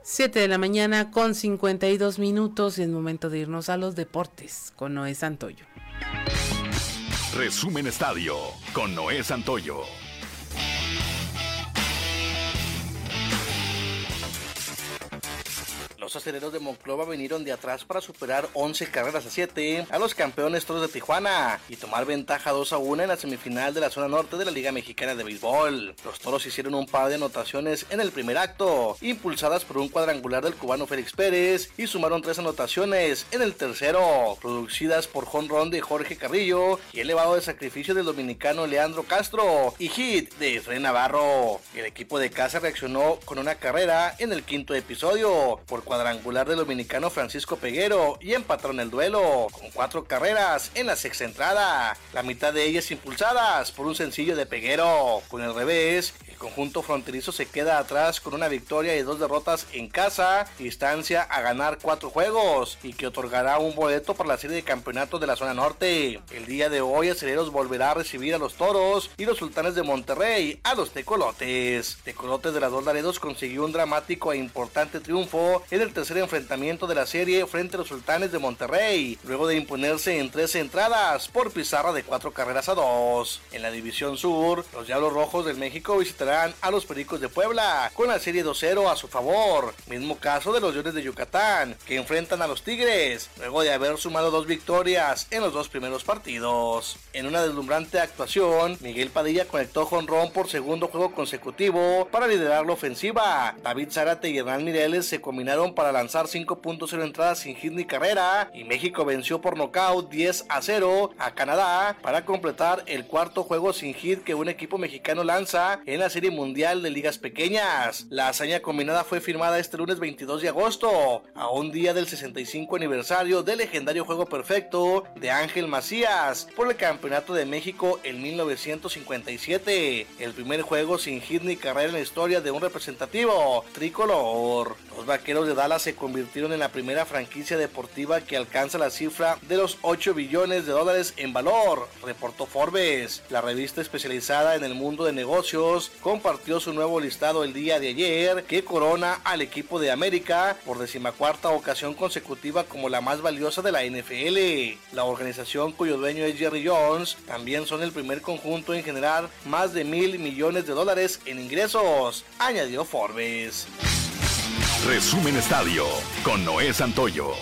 7 de la mañana con 52 minutos y es momento de irnos a los deportes con Noé Santoyo. Resumen Estadio con Noé Santoyo. Los aceleros de Monclova vinieron de atrás para superar 11 carreras a 7 a los campeones Toros de Tijuana y tomar ventaja 2 a 1 en la semifinal de la zona norte de la Liga Mexicana de Béisbol. Los Toros hicieron un par de anotaciones en el primer acto, impulsadas por un cuadrangular del cubano Félix Pérez y sumaron tres anotaciones en el tercero, producidas por jonrón de Jorge Carrillo y elevado de sacrificio del dominicano Leandro Castro y hit de Fred Navarro. El equipo de casa reaccionó con una carrera en el quinto episodio por cuadrangular del dominicano Francisco Peguero y empataron el duelo con cuatro carreras en la sexta entrada, la mitad de ellas impulsadas por un sencillo de Peguero. Con el revés, conjunto fronterizo se queda atrás con una victoria y dos derrotas en casa, distancia a ganar cuatro juegos y que otorgará un boleto para la serie de campeonatos de la zona norte. El día de hoy Aceleros volverá a recibir a los Toros y los Sultanes de Monterrey a los Tecolotes. Tecolotes de las dos Laredos consiguió un dramático e importante triunfo en el tercer enfrentamiento de la serie frente a los Sultanes de Monterrey, luego de imponerse en tres entradas por pizarra de cuatro carreras a dos. En la División Sur, los Diablos Rojos del México visitarán a los Pericos de Puebla con la serie 2-0 a su favor. Mismo caso de los Leones de Yucatán, que enfrentan a los Tigres, luego de haber sumado dos victorias en los dos primeros partidos. En una deslumbrante actuación, Miguel Padilla conectó jonrón por segundo juego consecutivo para liderar la ofensiva. David Zárate y Hernán Mireles se combinaron para lanzar 5.0 entradas sin hit ni carrera y México venció por nocaut 10 a 0 a Canadá para completar el cuarto juego sin hit que un equipo mexicano lanza en la Serie Mundial de Ligas Pequeñas. La hazaña combinada fue firmada este lunes 22 de agosto, a un día del 65 aniversario del legendario juego perfecto de Ángel Macías por el Campeonato de México en 1957, el primer juego sin hit ni carrera en la historia de un representativo tricolor. Los vaqueros de Dallas se convirtieron en la primera franquicia deportiva que alcanza la cifra de los 8 billones de dólares en valor, reportó Forbes. La revista especializada en el mundo de negocios compartió su nuevo listado el día de ayer que corona al equipo de América por decimacuarta ocasión consecutiva como la más valiosa de la NFL. La organización cuyo dueño es Jerry Jones también son el primer conjunto en generar más de mil millones de dólares en ingresos, añadió Forbes. Resumen Estadio con Noé Santoyo.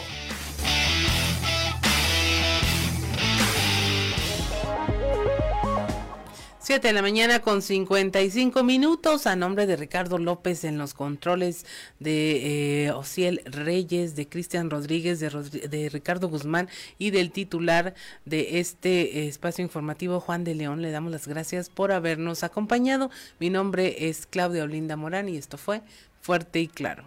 7 de la mañana con 55 minutos a nombre de Ricardo López en los controles de eh, Ociel Reyes, de Cristian Rodríguez, de, de, Ricardo Guzmán y del titular de este espacio informativo Juan de León. Le damos las gracias por habernos acompañado. Mi nombre es Claudia Olinda Morán y esto fue Fuerte y Claro.